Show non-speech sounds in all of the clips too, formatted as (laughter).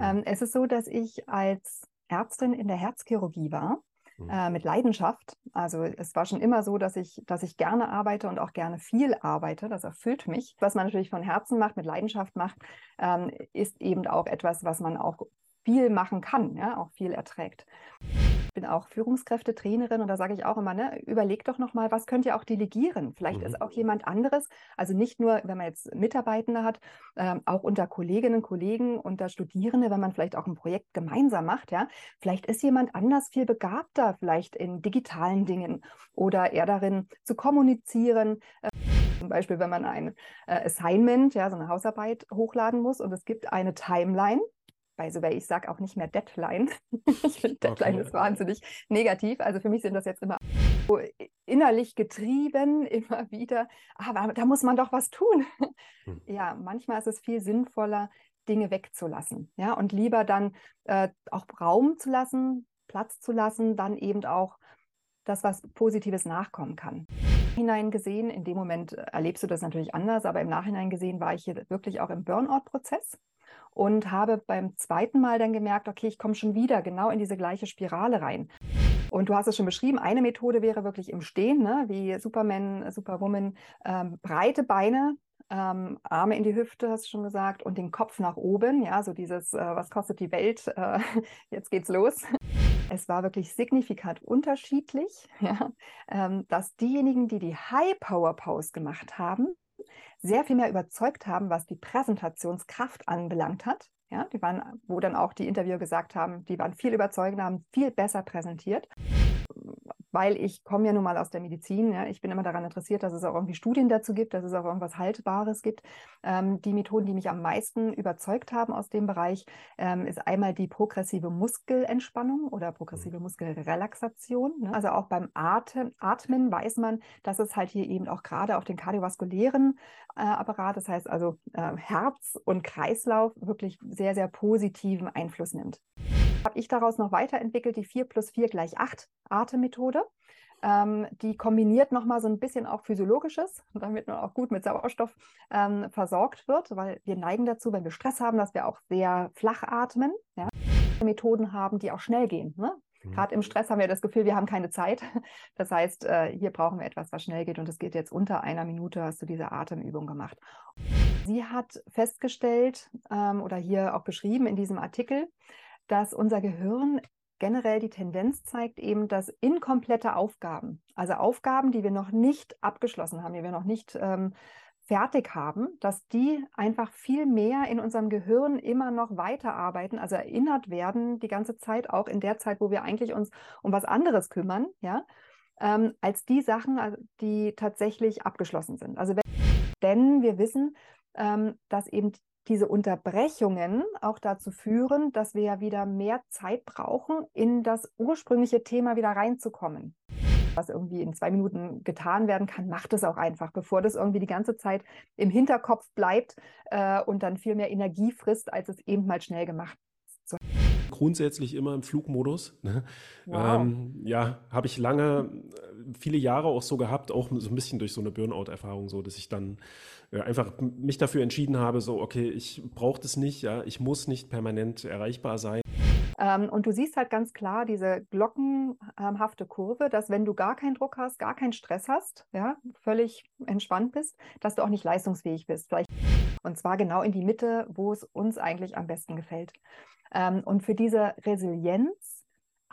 Ähm, es ist so, dass ich als Ärztin in der Herzchirurgie war mhm. äh, mit Leidenschaft. Also es war schon immer so, dass ich, dass ich gerne arbeite und auch gerne viel arbeite. Das erfüllt mich. Was man natürlich von Herzen macht, mit Leidenschaft macht, ähm, ist eben auch etwas, was man auch viel machen kann, ja, auch viel erträgt. Ich bin auch Führungskräftetrainerin und da sage ich auch immer, ne, überleg doch nochmal, was könnt ihr auch delegieren? Vielleicht mhm. ist auch jemand anderes, also nicht nur, wenn man jetzt Mitarbeitende hat, ähm, auch unter Kolleginnen, Kollegen, unter Studierende, wenn man vielleicht auch ein Projekt gemeinsam macht, ja, vielleicht ist jemand anders viel begabter, vielleicht in digitalen Dingen oder eher darin zu kommunizieren. Äh, zum Beispiel, wenn man ein äh, Assignment, ja, so eine Hausarbeit hochladen muss und es gibt eine Timeline, by the way, ich sage auch nicht mehr Deadline. (laughs) ich finde Deadline okay. ist wahnsinnig negativ. Also für mich sind das jetzt immer so innerlich getrieben, (laughs) immer wieder. Aber da muss man doch was tun. Hm. Ja, manchmal ist es viel sinnvoller, Dinge wegzulassen. Ja, und lieber dann äh, auch Raum zu lassen, Platz zu lassen, dann eben auch das, was Positives nachkommen kann. Hinein gesehen, in dem Moment erlebst du das natürlich anders, aber im Nachhinein gesehen war ich hier wirklich auch im Burnout-Prozess und habe beim zweiten Mal dann gemerkt, okay, ich komme schon wieder genau in diese gleiche Spirale rein. Und du hast es schon beschrieben, eine Methode wäre wirklich im Stehen, ne? wie Superman, Superwoman, ähm, breite Beine, ähm, Arme in die Hüfte, hast du schon gesagt, und den Kopf nach oben. Ja, so dieses, äh, was kostet die Welt? Äh, (laughs) jetzt geht's los. Es war wirklich signifikant unterschiedlich, (laughs) ja, ähm, dass diejenigen, die die High Power Pose gemacht haben, sehr viel mehr überzeugt haben, was die Präsentationskraft anbelangt hat. Ja, die waren, wo dann auch die Interviewer gesagt haben, die waren viel überzeugender, haben viel besser präsentiert weil ich komme ja nun mal aus der Medizin. Ja, ich bin immer daran interessiert, dass es auch irgendwie Studien dazu gibt, dass es auch irgendwas Haltbares gibt. Ähm, die Methoden, die mich am meisten überzeugt haben aus dem Bereich, ähm, ist einmal die progressive Muskelentspannung oder progressive mhm. Muskelrelaxation. Ne? Also auch beim Atmen, Atmen weiß man, dass es halt hier eben auch gerade auf den kardiovaskulären äh, Apparat, das heißt also äh, Herz und Kreislauf, wirklich sehr, sehr positiven Einfluss nimmt habe ich daraus noch weiterentwickelt, die 4 plus 4 gleich 8 Atemmethode. Ähm, die kombiniert nochmal so ein bisschen auch Physiologisches, damit man auch gut mit Sauerstoff ähm, versorgt wird, weil wir neigen dazu, wenn wir Stress haben, dass wir auch sehr flach atmen. Ja? Methoden haben, die auch schnell gehen. Ne? Mhm. Gerade im Stress haben wir das Gefühl, wir haben keine Zeit. Das heißt, äh, hier brauchen wir etwas, was schnell geht und es geht jetzt unter einer Minute, hast du diese Atemübung gemacht. Sie hat festgestellt ähm, oder hier auch beschrieben in diesem Artikel, dass unser Gehirn generell die Tendenz zeigt, eben, dass inkomplette Aufgaben, also Aufgaben, die wir noch nicht abgeschlossen haben, die wir noch nicht ähm, fertig haben, dass die einfach viel mehr in unserem Gehirn immer noch weiterarbeiten, also erinnert werden die ganze Zeit, auch in der Zeit, wo wir eigentlich uns um was anderes kümmern, ja, ähm, als die Sachen, also die tatsächlich abgeschlossen sind. Also wenn, denn wir wissen, ähm, dass eben diese Unterbrechungen auch dazu führen, dass wir ja wieder mehr Zeit brauchen, in das ursprüngliche Thema wieder reinzukommen. Was irgendwie in zwei Minuten getan werden kann, macht es auch einfach, bevor das irgendwie die ganze Zeit im Hinterkopf bleibt äh, und dann viel mehr Energie frisst, als es eben mal schnell gemacht ist grundsätzlich immer im Flugmodus. Ne? Wow. Ähm, ja, habe ich lange, viele Jahre auch so gehabt, auch so ein bisschen durch so eine Burnout-Erfahrung, so dass ich dann äh, einfach mich dafür entschieden habe, so, okay, ich brauche das nicht, ja, ich muss nicht permanent erreichbar sein. Ähm, und du siehst halt ganz klar diese glockenhafte Kurve, dass wenn du gar keinen Druck hast, gar keinen Stress hast, ja, völlig entspannt bist, dass du auch nicht leistungsfähig bist. Vielleicht und zwar genau in die Mitte, wo es uns eigentlich am besten gefällt. Ähm, und für diese Resilienz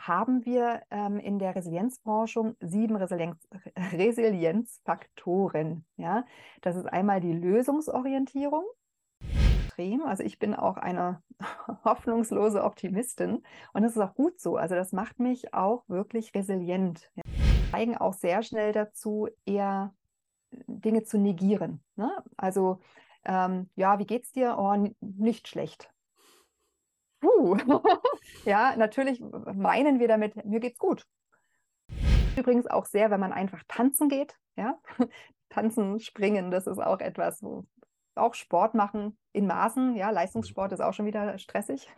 haben wir ähm, in der Resilienzforschung sieben Resilienz, (laughs) Resilienzfaktoren. Ja? Das ist einmal die Lösungsorientierung. Also ich bin auch eine (laughs) hoffnungslose Optimistin und das ist auch gut so. Also das macht mich auch wirklich resilient. Wir neigen auch sehr schnell dazu, eher Dinge zu negieren. Ne? Also ähm, ja, wie geht's dir? Oh, nicht schlecht. Puh. (laughs) ja, natürlich meinen wir damit, mir geht's gut. Übrigens auch sehr, wenn man einfach tanzen geht, ja. (laughs) tanzen, springen, das ist auch etwas, wo auch Sport machen in Maßen. Ja, Leistungssport ist auch schon wieder stressig.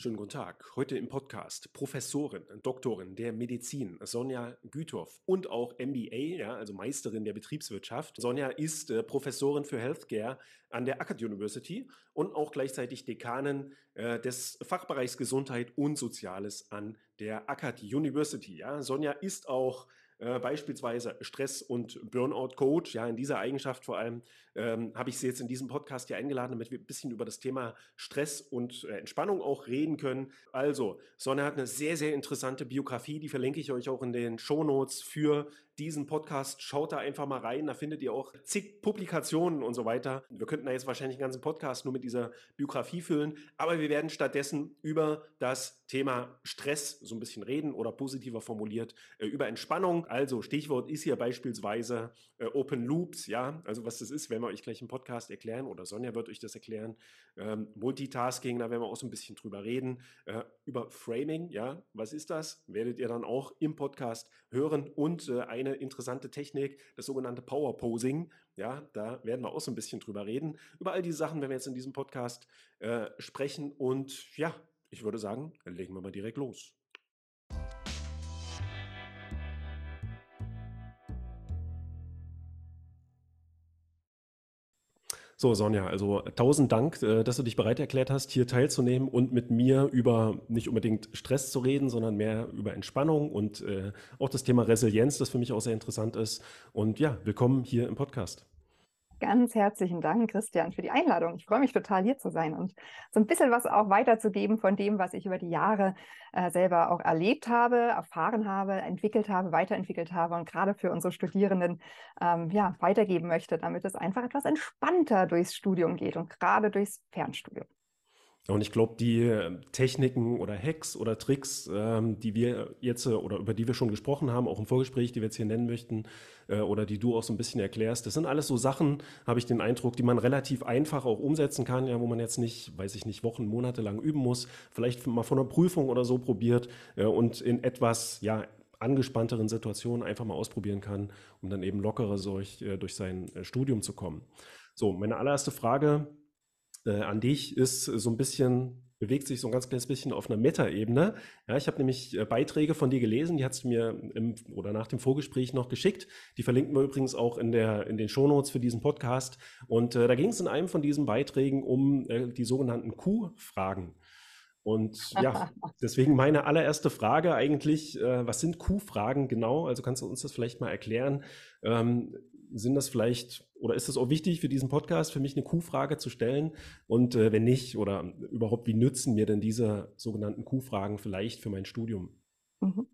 Schönen guten Tag. Heute im Podcast Professorin, Doktorin der Medizin Sonja Güthoff und auch MBA, ja, also Meisterin der Betriebswirtschaft. Sonja ist äh, Professorin für Healthcare an der Akkad University und auch gleichzeitig Dekanin äh, des Fachbereichs Gesundheit und Soziales an der Akkad University. Ja. Sonja ist auch äh, beispielsweise Stress- und Burnout-Coach. Ja, in dieser Eigenschaft vor allem ähm, habe ich Sie jetzt in diesem Podcast hier eingeladen, damit wir ein bisschen über das Thema Stress und äh, Entspannung auch reden können. Also, Sonne hat eine sehr, sehr interessante Biografie, die verlinke ich euch auch in den Shownotes für diesen Podcast. Schaut da einfach mal rein, da findet ihr auch zig Publikationen und so weiter. Wir könnten da jetzt wahrscheinlich einen ganzen Podcast nur mit dieser Biografie füllen, aber wir werden stattdessen über das Thema Stress so ein bisschen reden oder positiver formuliert äh, über Entspannung. Also Stichwort ist hier beispielsweise äh, Open Loops, ja, also was das ist, werden wir euch gleich im Podcast erklären oder Sonja wird euch das erklären. Ähm, Multitasking, da werden wir auch so ein bisschen drüber reden. Äh, über Framing, ja, was ist das? Werdet ihr dann auch im Podcast hören und äh, eine interessante Technik, das sogenannte Power Posing. Ja, da werden wir auch so ein bisschen drüber reden. Über all diese Sachen werden wir jetzt in diesem Podcast äh, sprechen und ja, ich würde sagen, legen wir mal direkt los. So, Sonja, also tausend Dank, äh, dass du dich bereit erklärt hast, hier teilzunehmen und mit mir über nicht unbedingt Stress zu reden, sondern mehr über Entspannung und äh, auch das Thema Resilienz, das für mich auch sehr interessant ist. Und ja, willkommen hier im Podcast. Ganz herzlichen Dank, Christian, für die Einladung. Ich freue mich total, hier zu sein und so ein bisschen was auch weiterzugeben von dem, was ich über die Jahre äh, selber auch erlebt habe, erfahren habe, entwickelt habe, weiterentwickelt habe und gerade für unsere Studierenden ähm, ja, weitergeben möchte, damit es einfach etwas entspannter durchs Studium geht und gerade durchs Fernstudium. Und ich glaube, die ähm, Techniken oder Hacks oder Tricks, ähm, die wir jetzt äh, oder über die wir schon gesprochen haben, auch im Vorgespräch, die wir jetzt hier nennen möchten, äh, oder die du auch so ein bisschen erklärst, das sind alles so Sachen, habe ich den Eindruck, die man relativ einfach auch umsetzen kann, ja, wo man jetzt nicht, weiß ich nicht, Wochen, Monate lang üben muss, vielleicht mal von einer Prüfung oder so probiert äh, und in etwas, ja, angespannteren Situationen einfach mal ausprobieren kann, um dann eben lockerer durch, äh, durch sein äh, Studium zu kommen. So, meine allererste Frage äh, an dich ist so ein bisschen, bewegt sich so ein ganz kleines bisschen auf einer Meta-Ebene. Ja, ich habe nämlich äh, Beiträge von dir gelesen, die hast du mir im oder nach dem Vorgespräch noch geschickt. Die verlinken wir übrigens auch in, der, in den Shownotes für diesen Podcast. Und äh, da ging es in einem von diesen Beiträgen um äh, die sogenannten Q-Fragen. Und ja, (laughs) deswegen meine allererste Frage eigentlich, äh, was sind Q-Fragen genau? Also kannst du uns das vielleicht mal erklären? Ähm, sind das vielleicht oder ist es auch wichtig für diesen Podcast, für mich eine Q-Frage zu stellen? Und äh, wenn nicht, oder überhaupt, wie nützen mir denn diese sogenannten Q-Fragen vielleicht für mein Studium? Mhm.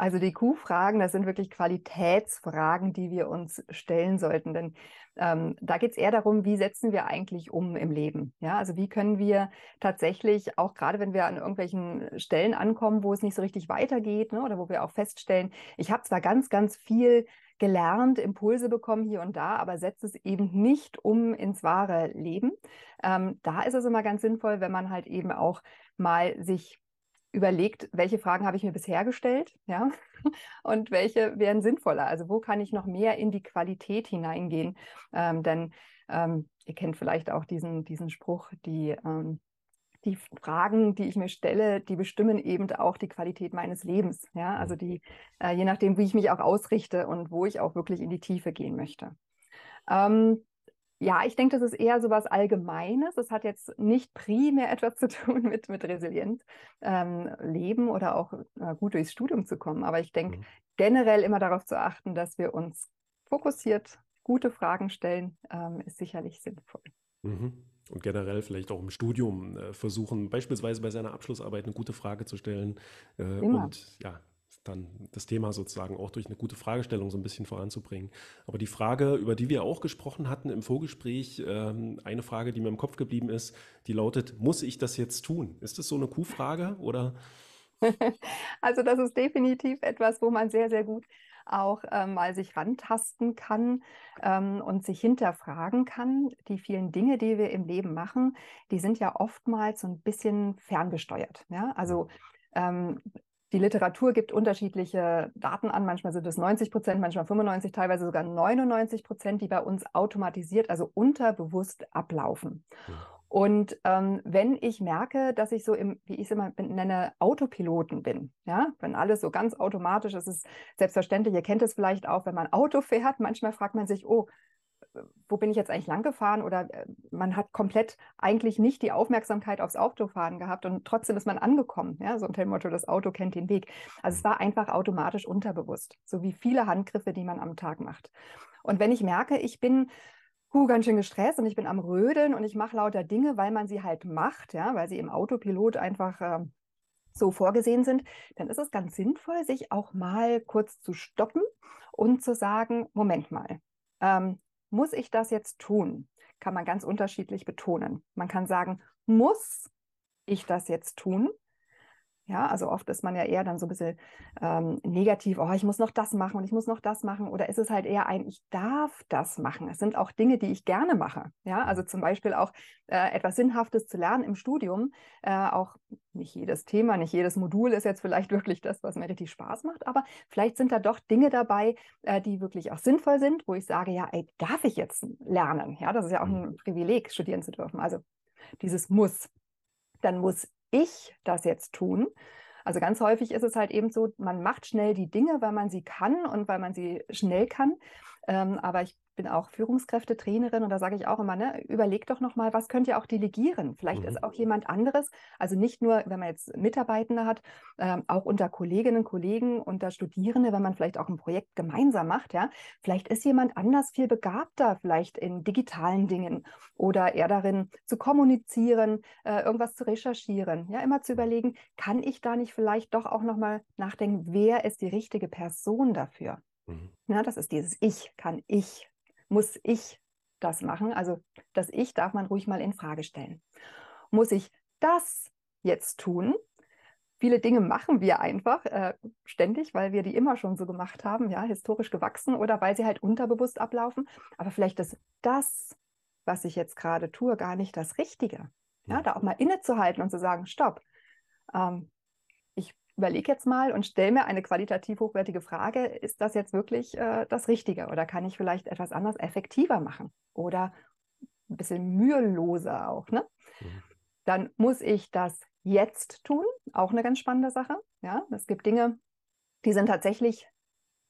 Also die Q-Fragen, das sind wirklich Qualitätsfragen, die wir uns stellen sollten. Denn ähm, da geht es eher darum, wie setzen wir eigentlich um im Leben? Ja, also wie können wir tatsächlich, auch gerade wenn wir an irgendwelchen Stellen ankommen, wo es nicht so richtig weitergeht, ne, oder wo wir auch feststellen, ich habe zwar ganz, ganz viel gelernt, Impulse bekommen hier und da, aber setzt es eben nicht um ins wahre Leben. Ähm, da ist es immer ganz sinnvoll, wenn man halt eben auch mal sich überlegt, welche Fragen habe ich mir bisher gestellt, ja, (laughs) und welche wären sinnvoller. Also wo kann ich noch mehr in die Qualität hineingehen? Ähm, denn ähm, ihr kennt vielleicht auch diesen, diesen Spruch, die ähm, die Fragen, die ich mir stelle, die bestimmen eben auch die Qualität meines Lebens. Ja, also mhm. die, äh, je nachdem, wie ich mich auch ausrichte und wo ich auch wirklich in die Tiefe gehen möchte. Ähm, ja, ich denke, das ist eher so was Allgemeines. Das hat jetzt nicht primär (laughs) etwas zu tun mit, mit resilient ähm, leben oder auch äh, gut durchs Studium zu kommen. Aber ich denke, mhm. generell immer darauf zu achten, dass wir uns fokussiert gute Fragen stellen, ähm, ist sicherlich sinnvoll. Mhm und generell vielleicht auch im Studium äh, versuchen, beispielsweise bei seiner Abschlussarbeit eine gute Frage zu stellen äh, und ja, dann das Thema sozusagen auch durch eine gute Fragestellung so ein bisschen voranzubringen. Aber die Frage, über die wir auch gesprochen hatten im Vorgespräch, ähm, eine Frage, die mir im Kopf geblieben ist, die lautet, muss ich das jetzt tun? Ist das so eine Q-Frage oder? (laughs) Also das ist definitiv etwas, wo man sehr, sehr gut auch ähm, mal sich rantasten kann ähm, und sich hinterfragen kann. Die vielen Dinge, die wir im Leben machen, die sind ja oftmals so ein bisschen ferngesteuert. Ja? Also mhm. ähm, die Literatur gibt unterschiedliche Daten an. Manchmal sind es 90 Prozent, manchmal 95, teilweise sogar 99 Prozent, die bei uns automatisiert, also unterbewusst ablaufen. Ja. Und ähm, wenn ich merke, dass ich so im, wie ich es immer nenne, Autopiloten bin, ja, wenn alles so ganz automatisch ist, ist selbstverständlich, ihr kennt es vielleicht auch, wenn man Auto fährt, manchmal fragt man sich, oh, wo bin ich jetzt eigentlich lang gefahren oder äh, man hat komplett eigentlich nicht die Aufmerksamkeit aufs Autofahren gehabt und trotzdem ist man angekommen, ja, so unter dem Motto, das Auto kennt den Weg. Also es war einfach automatisch unterbewusst, so wie viele Handgriffe, die man am Tag macht. Und wenn ich merke, ich bin huh, ganz schön gestresst und ich bin am Rödeln und ich mache lauter Dinge, weil man sie halt macht, ja, weil sie im Autopilot einfach äh, so vorgesehen sind, dann ist es ganz sinnvoll, sich auch mal kurz zu stoppen und zu sagen, Moment mal, ähm, muss ich das jetzt tun? Kann man ganz unterschiedlich betonen. Man kann sagen, muss ich das jetzt tun? Ja, also oft ist man ja eher dann so ein bisschen ähm, negativ, oh, ich muss noch das machen und ich muss noch das machen. Oder ist es halt eher ein, ich darf das machen. Es sind auch Dinge, die ich gerne mache. Ja, also zum Beispiel auch äh, etwas Sinnhaftes zu lernen im Studium. Äh, auch nicht jedes Thema, nicht jedes Modul ist jetzt vielleicht (laughs) wirklich das, was mir richtig Spaß macht, aber vielleicht sind da doch Dinge dabei, äh, die wirklich auch sinnvoll sind, wo ich sage, ja, ey, darf ich jetzt lernen? Ja, das ist ja auch mhm. ein Privileg, studieren zu dürfen. Also dieses Muss. Dann muss ich das jetzt tun? Also ganz häufig ist es halt eben so, man macht schnell die Dinge, weil man sie kann und weil man sie schnell kann. Ähm, aber ich bin auch Führungskräftetrainerin und da sage ich auch immer, ne, überleg doch nochmal, was könnt ihr auch delegieren? Vielleicht mhm. ist auch jemand anderes, also nicht nur, wenn man jetzt Mitarbeitende hat, ähm, auch unter Kolleginnen, Kollegen, unter Studierende, wenn man vielleicht auch ein Projekt gemeinsam macht, ja, vielleicht ist jemand anders viel begabter, vielleicht in digitalen Dingen oder eher darin zu kommunizieren, äh, irgendwas zu recherchieren, ja, immer zu überlegen, kann ich da nicht vielleicht doch auch nochmal nachdenken, wer ist die richtige Person dafür? Mhm. Ja, das ist dieses Ich, kann ich, muss ich das machen. Also das Ich darf man ruhig mal in Frage stellen. Muss ich das jetzt tun? Viele Dinge machen wir einfach äh, ständig, weil wir die immer schon so gemacht haben, ja, historisch gewachsen oder weil sie halt unterbewusst ablaufen. Aber vielleicht ist das, was ich jetzt gerade tue, gar nicht das Richtige. Ja, da auch mal innezuhalten und zu sagen, stopp, ähm, überlege jetzt mal und stelle mir eine qualitativ hochwertige Frage, ist das jetzt wirklich äh, das Richtige oder kann ich vielleicht etwas anders effektiver machen oder ein bisschen müheloser auch, ne? Mhm. Dann muss ich das jetzt tun, auch eine ganz spannende Sache. Ja, es gibt Dinge, die sind tatsächlich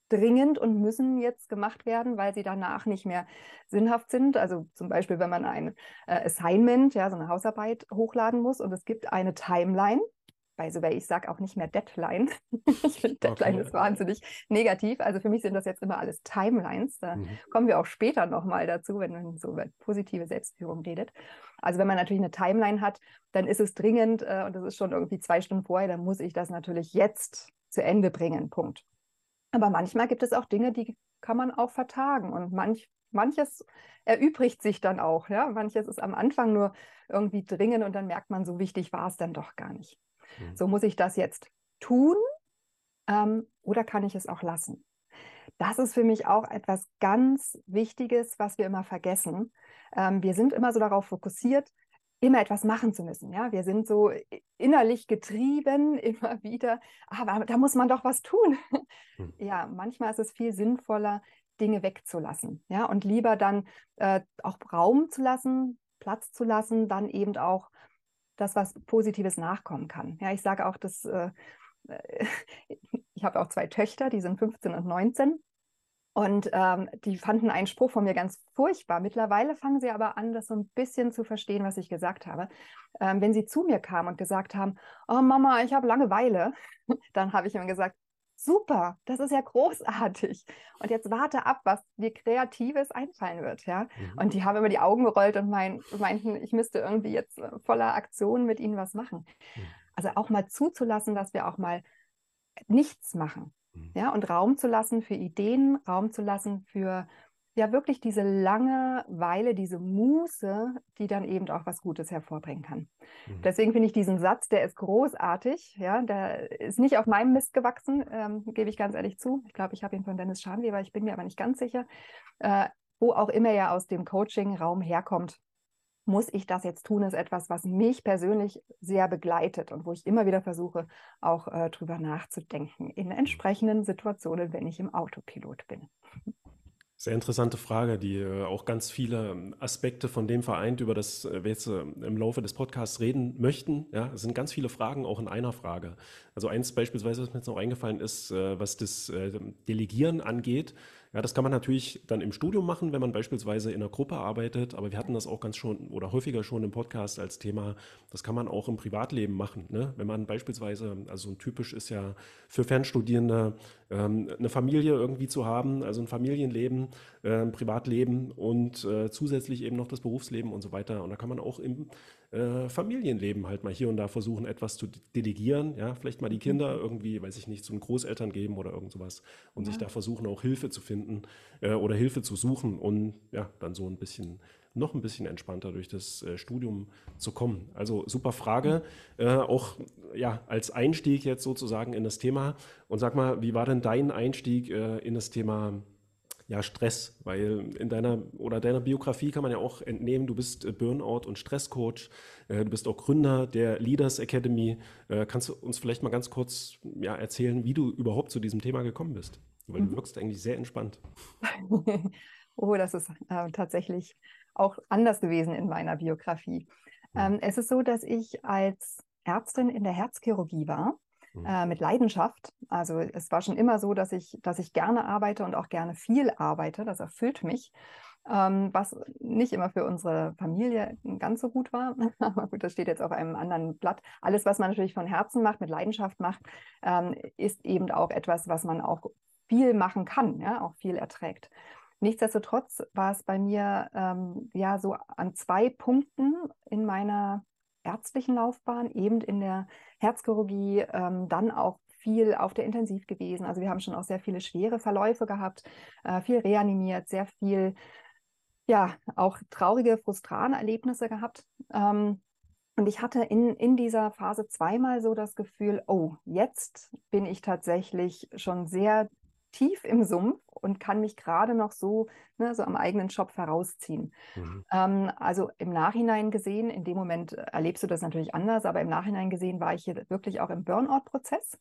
dringend und müssen jetzt gemacht werden, weil sie danach nicht mehr sinnhaft sind. Also zum Beispiel, wenn man ein äh, Assignment, ja, so eine Hausarbeit hochladen muss und es gibt eine Timeline, by the way, ich sage auch nicht mehr Deadline. (laughs) ich finde Deadline okay. ist wahnsinnig negativ. Also für mich sind das jetzt immer alles Timelines. Da mhm. kommen wir auch später nochmal dazu, wenn man so über positive Selbstführung redet. Also wenn man natürlich eine Timeline hat, dann ist es dringend äh, und das ist schon irgendwie zwei Stunden vorher, dann muss ich das natürlich jetzt zu Ende bringen. Punkt. Aber manchmal gibt es auch Dinge, die kann man auch vertagen und manch, manches erübrigt sich dann auch. Ja? Manches ist am Anfang nur irgendwie dringend und dann merkt man, so wichtig war es dann doch gar nicht. Mhm. So muss ich das jetzt tun ähm, oder kann ich es auch lassen? Das ist für mich auch etwas ganz Wichtiges, was wir immer vergessen. Ähm, wir sind immer so darauf fokussiert, immer etwas machen zu müssen. Ja, wir sind so innerlich getrieben (laughs) immer wieder. Aber da muss man doch was tun. Hm. (laughs) Ja, manchmal ist es viel sinnvoller, Dinge wegzulassen. Ja, und lieber dann äh, auch Raum zu lassen, Platz zu lassen, dann eben auch das, was Positives nachkommen kann. Ja, ich sage auch, dass äh, (laughs) ich habe auch zwei Töchter, die sind 15 und 19. Und ähm, die fanden einen Spruch von mir ganz furchtbar. Mittlerweile fangen sie aber an, das so ein bisschen zu verstehen, was ich gesagt habe. Ähm, wenn sie zu mir kamen und gesagt haben, oh Mama, ich habe Langeweile, (laughs) dann habe ich immer gesagt, super, das ist ja großartig. Und jetzt warte ab, was dir Kreatives einfallen wird, ja. Mhm. Und die haben immer die Augen gerollt und mein, meinten, ich müsste irgendwie jetzt äh, voller Aktion mit ihnen was machen. Mhm. Also auch mal zuzulassen, dass wir auch mal nichts machen, mhm. ja, und Raum zu lassen für Ideen, Raum zu lassen für ja wirklich diese lange Weile, diese Muße, die dann eben auch was Gutes hervorbringen kann. Mhm. Deswegen finde ich diesen Satz, der ist großartig. Ja, der ist nicht auf meinem Mist gewachsen, ähm, gebe ich ganz ehrlich zu. Ich glaube, ich habe ihn von Dennis Schanweber, ich bin mir aber nicht ganz sicher. Äh, wo auch immer er aus dem Coaching-Raum herkommt, muss ich das jetzt tun, ist etwas, was mich persönlich sehr begleitet und wo ich immer wieder versuche, auch äh, drüber nachzudenken in entsprechenden Situationen, wenn ich im Autopilot bin. Sehr interessante Frage, die äh, auch ganz viele ähm, Aspekte von dem vereint, über das äh, wir jetzt äh, im Laufe des Podcasts reden möchten. Ja, es sind ganz viele Fragen auch in einer Frage. Also eins beispielsweise, was mir jetzt noch eingefallen ist, was das Delegieren angeht. Ja, das kann man natürlich dann im Studium machen, wenn man beispielsweise in einer Gruppe arbeitet, aber wir hatten das auch ganz schon oder häufiger schon im Podcast als Thema, das kann man auch im Privatleben machen. Ne? Wenn man beispielsweise, also ein typisch ist ja für Fernstudierende ähm, eine Familie irgendwie zu haben, also ein Familienleben, äh, ein Privatleben und äh, zusätzlich eben noch das Berufsleben und so weiter. Und da kann man auch im äh, Familienleben halt mal hier und da versuchen, etwas zu delegieren. Ja, vielleicht mal die mhm. Kinder irgendwie, weiß ich nicht, zu den Großeltern geben oder irgend sowas und ja. sich da versuchen, auch Hilfe zu finden äh, oder Hilfe zu suchen und ja, dann so ein bisschen noch ein bisschen entspannter durch das äh, Studium zu kommen. Also super Frage, mhm. äh, auch ja als Einstieg jetzt sozusagen in das Thema. Und sag mal, wie war denn dein Einstieg äh, in das Thema ja, Stress, weil in deiner oder deiner Biografie kann man ja auch entnehmen, du bist äh, Burnout- und Stresscoach, äh, du bist auch Gründer der Leaders Academy. Äh, kannst du uns vielleicht mal ganz kurz ja, erzählen, wie du überhaupt zu diesem Thema gekommen bist? Weil mhm. du wirkst eigentlich sehr entspannt. (laughs) oh, das ist äh, tatsächlich auch anders gewesen in meiner Biografie. Mhm. Ähm, es ist so, dass ich als Ärztin in der Herzchirurgie war Mhm. äh, mit Leidenschaft. Also es war schon immer so, dass ich, dass ich gerne arbeite und auch gerne viel arbeite. Das erfüllt mich. Ähm, was nicht immer für unsere Familie ganz so gut war. (laughs) Aber gut, das steht jetzt auf einem anderen Blatt. Alles, was man natürlich von Herzen macht, mit Leidenschaft macht, ähm, ist eben auch etwas, was man auch viel machen kann, ja, auch viel erträgt. Nichtsdestotrotz war es bei mir ähm, ja so an zwei Punkten in meiner ärztlichen Laufbahn, eben in der Herzchirurgie, ähm, dann auch viel auf der Intensiv gewesen. Also wir haben schon auch sehr viele schwere Verläufe gehabt, äh, viel reanimiert, sehr viel, ja, auch traurige, frustrane Erlebnisse gehabt. Ähm, und ich hatte in, in dieser Phase zweimal so das Gefühl, oh, jetzt bin ich tatsächlich schon sehr tief im Sumpf und kann mich gerade noch so, ne, so am eigenen Job herausziehen. Mhm. Ähm, also im Nachhinein gesehen, in dem Moment erlebst du das natürlich anders, aber im Nachhinein gesehen war ich hier wirklich auch im Burnout-Prozess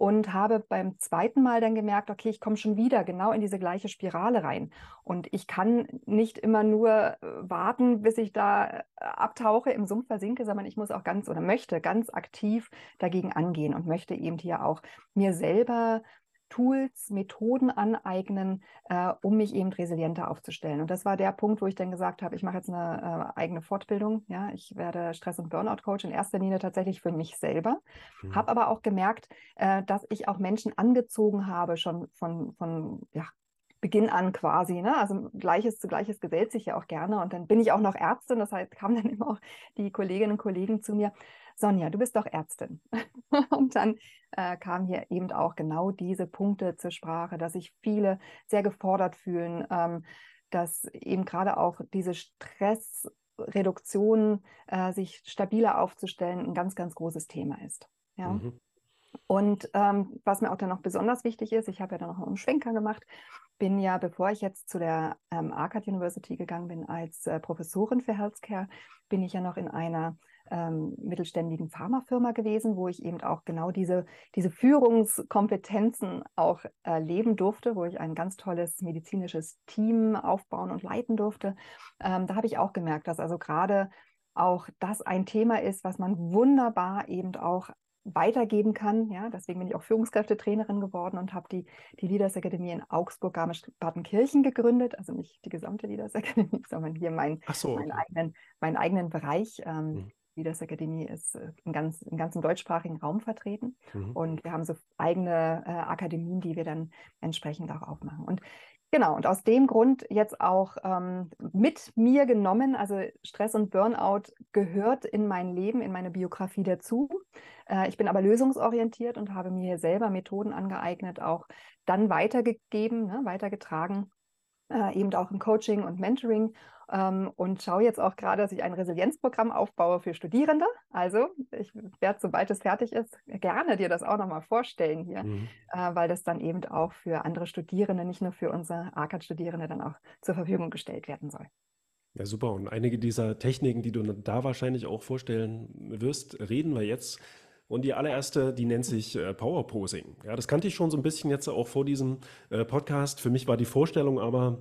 und habe beim zweiten Mal dann gemerkt, okay, ich komme schon wieder genau in diese gleiche Spirale rein. Und ich kann nicht immer nur äh, warten, bis ich da äh, abtauche, im Sumpf versinke, sondern ich muss auch ganz oder möchte ganz aktiv dagegen angehen und möchte eben hier auch mir selber Tools, Methoden aneignen, äh, um mich eben resilienter aufzustellen. Und das war der Punkt, wo ich dann gesagt habe, ich mache jetzt eine äh, eigene Fortbildung. Ja, ich werde Stress- und Burnout-Coach in erster Linie tatsächlich für mich selber. Mhm. Habe aber auch gemerkt, äh, dass ich auch Menschen angezogen habe, schon von, von ja, Beginn an quasi. Ne? Also Gleiches zu Gleiches gesellt sich ja auch gerne. Und dann bin ich auch noch Ärztin. Das heißt, kamen dann (laughs) immer auch die Kolleginnen und Kollegen zu mir. Sonja, du bist doch Ärztin. (laughs) und dann äh, kamen hier eben auch genau diese Punkte zur Sprache, dass sich viele sehr gefordert fühlen, ähm, dass eben gerade auch diese Stressreduktion, äh, sich stabiler aufzustellen, ein ganz, ganz großes Thema ist. Ja. Mhm. Und ähm, was mir auch dann noch besonders wichtig ist, ich habe ja dann noch einen Schwenker gemacht, bin ja, bevor ich jetzt zu der ähm, Arcad University gegangen bin als äh, Professorin für Healthcare, bin ich ja noch in einer ähm, mittelständigen Pharmafirma gewesen, wo ich eben auch genau diese, diese Führungskompetenzen auch erleben durfte, wo ich ein ganz tolles medizinisches Team aufbauen und leiten durfte. Ähm, da habe ich auch gemerkt, dass also gerade auch das ein Thema ist, was man wunderbar eben auch weitergeben kann. Ja, deswegen bin ich auch Führungskräftetrainerin geworden und habe die, die Leaders Akademie in Augsburg, Garmisch-Partenkirchen gegründet. Also nicht die gesamte Leaders Akademie, (laughs) sondern hier mein, so, okay. meinen, eigenen, meinen eigenen Bereich. Ähm, mhm. Leaders Akademie ist äh, im, ganz, im ganzen deutschsprachigen Raum vertreten. Mhm. Und wir haben so eigene äh, Akademien, die wir dann entsprechend auch aufmachen. Und Genau, und aus dem Grund jetzt auch ähm, mit mir genommen, also Stress und Burnout gehört in mein Leben, in meine Biografie dazu. Äh, ich bin aber lösungsorientiert und habe mir hier selber Methoden angeeignet, auch dann weitergegeben, ne, weitergetragen, äh, eben auch im Coaching und Mentoring ähm, und schaue jetzt auch gerade, dass ich ein Resilienzprogramm aufbaue für Studierende. Also ich werde, sobald es fertig ist, gerne dir das auch nochmal vorstellen hier, mhm. äh, weil das dann eben auch für andere Studierende, nicht nur für unsere ACAD-Studierende dann auch zur Verfügung gestellt werden soll. Ja, super. Und einige dieser Techniken, die du da wahrscheinlich auch vorstellen wirst, reden wir jetzt. Und die allererste, die nennt sich äh, Power Posing. Ja, das kannte ich schon so ein bisschen jetzt auch vor diesem äh, Podcast. Für mich war die Vorstellung aber,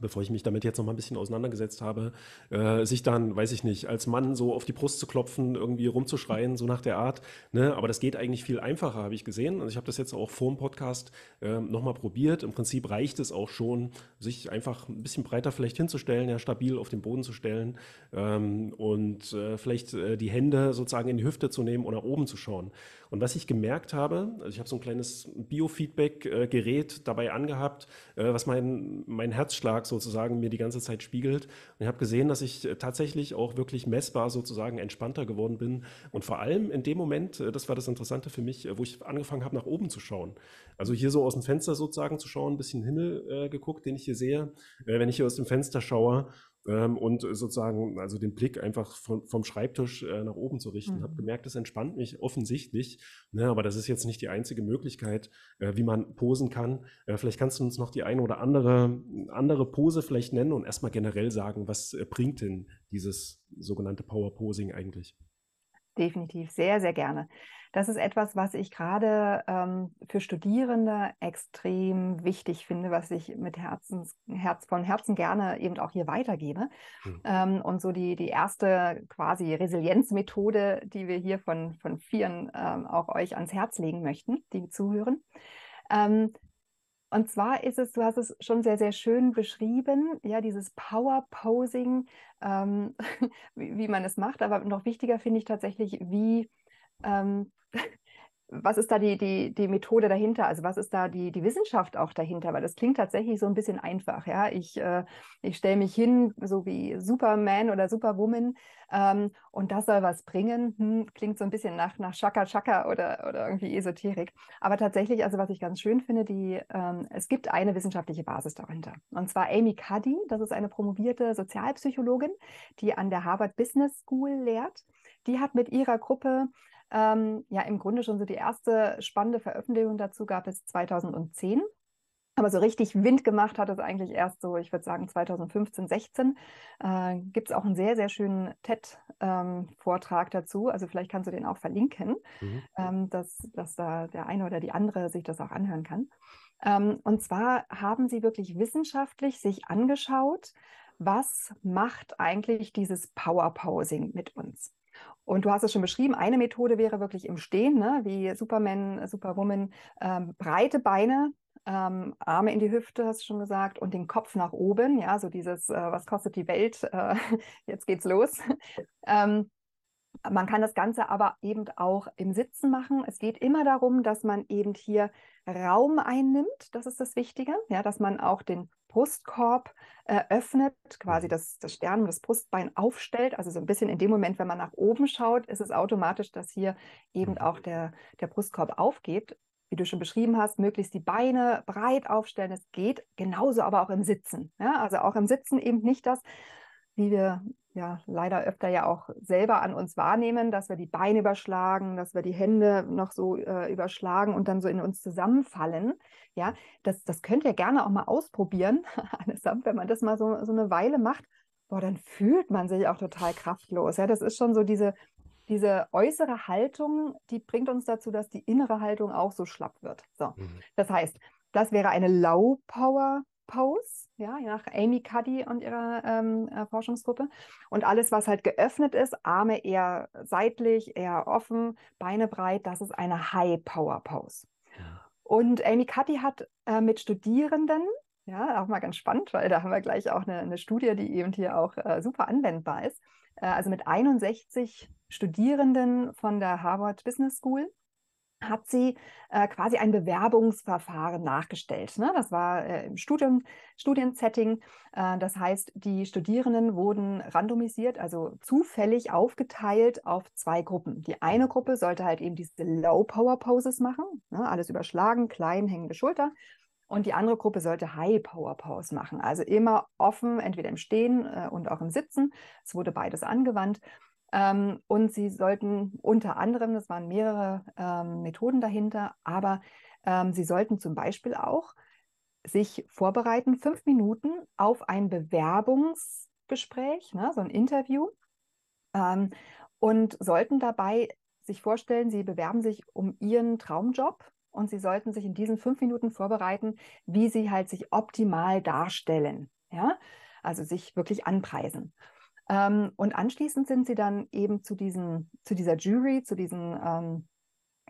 bevor ich mich damit jetzt noch mal ein bisschen auseinandergesetzt habe, äh, sich dann, weiß ich nicht, als Mann so auf die Brust zu klopfen, irgendwie rumzuschreien, so nach der Art. Ne? Aber das geht eigentlich viel einfacher, habe ich gesehen. Also ich habe das jetzt auch vor dem Podcast äh, noch mal probiert. Im Prinzip reicht es auch schon, sich einfach ein bisschen breiter vielleicht hinzustellen, ja, stabil auf den Boden zu stellen ähm, und äh, vielleicht äh, die Hände sozusagen in die Hüfte zu nehmen oder oben zu schauen. Und was ich gemerkt habe, also ich habe so ein kleines Biofeedback-Gerät dabei angehabt, äh, was mein, mein Herzschlag sozusagen mir die ganze Zeit spiegelt. Und ich habe gesehen, dass ich äh, tatsächlich auch wirklich messbar sozusagen entspannter geworden bin. Und vor allem in dem Moment, äh, das war das Interessante für mich, wo ich angefangen habe, nach oben zu schauen. Also hier so aus dem Fenster sozusagen zu schauen, ein bisschen Himmel äh, geguckt, den ich hier sehe. Äh, wenn ich hier aus dem Fenster schaue, ähm, und sozusagen also den Blick einfach von, vom Schreibtisch äh, nach oben zu richten. Mhm. Habe gemerkt, das entspannt mich offensichtlich, ne, aber das ist jetzt nicht die einzige Möglichkeit, äh, wie man posen kann. Äh, vielleicht kannst du uns noch die eine oder andere andere Pose vielleicht nennen und erstmal generell sagen, was äh, bringt denn dieses sogenannte Power Posing eigentlich? Definitiv, sehr, sehr gerne. Das ist etwas, was ich gerade ähm, für Studierende extrem wichtig finde, was ich mit Herzens, Herz, von Herzen gerne eben auch hier weitergebe. Mhm. Ähm, und so die, die erste quasi Resilienzmethode, die wir hier von, von vieren ähm, auch euch ans Herz legen möchten, die zuhören. Ähm, und zwar ist es, du hast es schon sehr, sehr schön beschrieben, ja, dieses Power Posing, ähm, (laughs) wie, wie, man es macht. Aber noch wichtiger finde ich tatsächlich, wie ähm, (laughs) was ist da die, die, die Methode dahinter? Also was ist da die, die Wissenschaft auch dahinter? Weil das klingt tatsächlich so ein bisschen einfach. Ja? Ich, äh, ich stelle mich hin, so wie Superman oder Superwoman, ähm, und das soll was bringen. Hm, klingt so ein bisschen nach, nach Chaka Chaka oder, oder irgendwie Esoterik. Aber tatsächlich, also was ich ganz schön finde, die, ähm, es gibt eine wissenschaftliche Basis dahinter. Und zwar Amy Cuddy, das ist eine promovierte Sozialpsychologin, die an der Harvard Business School lehrt. Die hat mit ihrer Gruppe ähm, ja, im Grunde schon so die erste spannende Veröffentlichung dazu gab es 2010. Aber so richtig Wind gemacht hat es eigentlich erst so, ich würde sagen 2015, 16. Äh, Gibt es auch einen sehr, sehr schönen TED-Vortrag ähm, dazu. Also vielleicht kannst du den auch verlinken, mhm. ähm, dass, dass da der eine oder die andere sich das auch anhören kann. Ähm, und zwar haben sie wirklich wissenschaftlich sich angeschaut, was macht eigentlich dieses Power-Posing mit uns? Und du hast es schon beschrieben, eine Methode wäre wirklich im Stehen, ne? wie Superman, Superwoman, ähm, breite Beine, ähm, Arme in die Hüfte, hast du schon gesagt, und den Kopf nach oben, ja, so dieses, äh, was kostet die Welt, äh, (laughs) jetzt geht's los. (laughs) ähm, man kann das Ganze aber eben auch im Sitzen machen. Es geht immer darum, dass man eben hier Raum einnimmt. Das ist das Wichtige. Ja, dass man auch den Brustkorb äh, öffnet, quasi das, das Sternum, das Brustbein aufstellt. Also so ein bisschen in dem Moment, wenn man nach oben schaut, ist es automatisch, dass hier eben mhm. auch der, der Brustkorb aufgeht. Wie du schon beschrieben hast, möglichst die Beine breit aufstellen. Es geht genauso aber auch im Sitzen. Ja, also auch im Sitzen eben nicht das, wie wir ja leider öfter ja auch selber an uns wahrnehmen, dass wir die Beine überschlagen, dass wir die Hände noch so äh, überschlagen und dann so in uns zusammenfallen. Ja, das, das könnt ihr gerne auch mal ausprobieren, (laughs) allesamt, wenn man das mal so, so eine Weile macht. Boah, dann fühlt man sich auch total kraftlos. Ja, das ist schon so diese, diese äußere Haltung, die bringt uns dazu, dass die innere Haltung auch so schlapp wird. So, mhm. das heißt, das wäre eine Low Power Pose, ja, nach Amy Cuddy und ihrer ähm, äh, Forschungsgruppe. Und alles, was halt geöffnet ist, Arme eher seitlich, eher offen, Beine breit, das ist eine High Power Pose. Ja. Und Amy Cuddy hat äh, mit Studierenden, ja, auch mal ganz spannend, weil da haben wir gleich auch eine, eine Studie, die eben hier auch äh, super anwendbar ist. Äh, also mit 61 Studierenden von der Harvard Business School hat sie äh, quasi ein Bewerbungsverfahren nachgestellt. Ne? Das war äh, im Studium, Studiensetting. Äh, das heißt, die Studierenden wurden randomisiert, also zufällig aufgeteilt auf zwei Gruppen. Die eine Gruppe sollte halt eben diese Low-Power-Poses machen, ne? alles überschlagen, klein, hängende Schulter. Und die andere Gruppe sollte High-Power-Pose machen, also immer offen, entweder im Stehen äh, und auch im Sitzen. Es wurde beides angewandt. Ähm, und sie sollten unter anderem, das waren mehrere ähm, Methoden dahinter, aber ähm, sie sollten zum Beispiel auch sich vorbereiten, fünf Minuten auf ein Bewerbungs- Erstgespräch, ne, so ein Interview, ähm, und sollten dabei sich vorstellen, sie bewerben sich um ihren Traumjob und sie sollten sich in diesen fünf Minuten vorbereiten, wie sie halt sich optimal darstellen. Ja, also sich wirklich anpreisen. Ähm, und anschließend sind sie dann eben zu, diesen, zu dieser Jury, zu diesen ähm,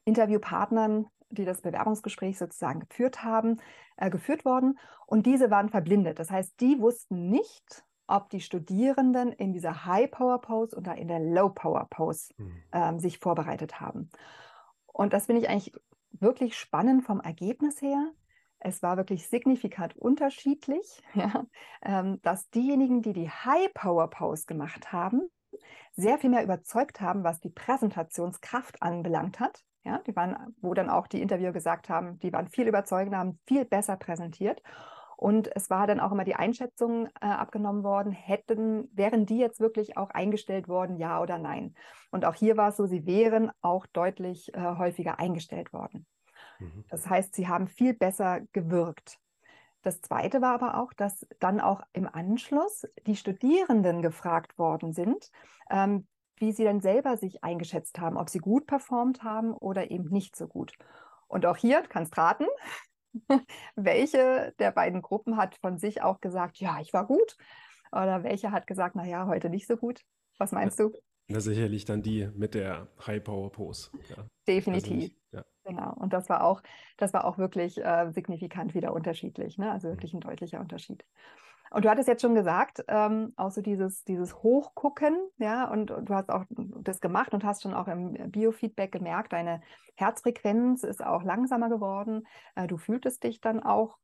Interviewpartnern, die das Bewerbungsgespräch sozusagen geführt haben, äh, geführt worden. Und diese waren verblindet. Das heißt, die wussten nicht, ob die Studierenden in dieser High-Power-Pose oder in der Low-Power-Pose mhm. ähm, sich vorbereitet haben. Und das finde ich eigentlich wirklich spannend vom Ergebnis her. Es war wirklich signifikant unterschiedlich, (laughs) ja, ähm, dass diejenigen, die die High-Power-Pose gemacht haben, sehr viel mehr überzeugt haben, was die Präsentationskraft anbelangt hat. Ja, die waren, wo dann auch die Interviewer gesagt haben, die waren viel überzeugender, haben viel besser präsentiert. Und es war dann auch immer die Einschätzung äh, abgenommen worden, hätten, wären die jetzt wirklich auch eingestellt worden, ja oder nein. Und auch hier war es so, sie wären auch deutlich äh, häufiger eingestellt worden. Mhm. Das heißt, sie haben viel besser gewirkt. Das Zweite war aber auch, dass dann auch im Anschluss die Studierenden gefragt worden sind, ähm, wie sie dann selber sich eingeschätzt haben, ob sie gut performt haben oder eben nicht so gut. Und auch hier, kannst raten, (laughs) welche der beiden Gruppen hat von sich auch gesagt, ja, ich war gut? Oder welche hat gesagt, naja, heute nicht so gut? Was meinst du? Na, sicherlich dann die mit der High Power Pose. Ja. Definitiv. Also ja. Genau. Und das war auch, das war auch wirklich äh, signifikant wieder unterschiedlich, ne? Also wirklich mhm. ein deutlicher Unterschied. Und du hattest jetzt schon gesagt, ähm, auch so dieses, dieses Hochgucken, ja, und, und, du hast auch das gemacht und hast schon auch im Biofeedback gemerkt, deine Herzfrequenz ist auch langsamer geworden. Äh, du fühltest dich dann auch,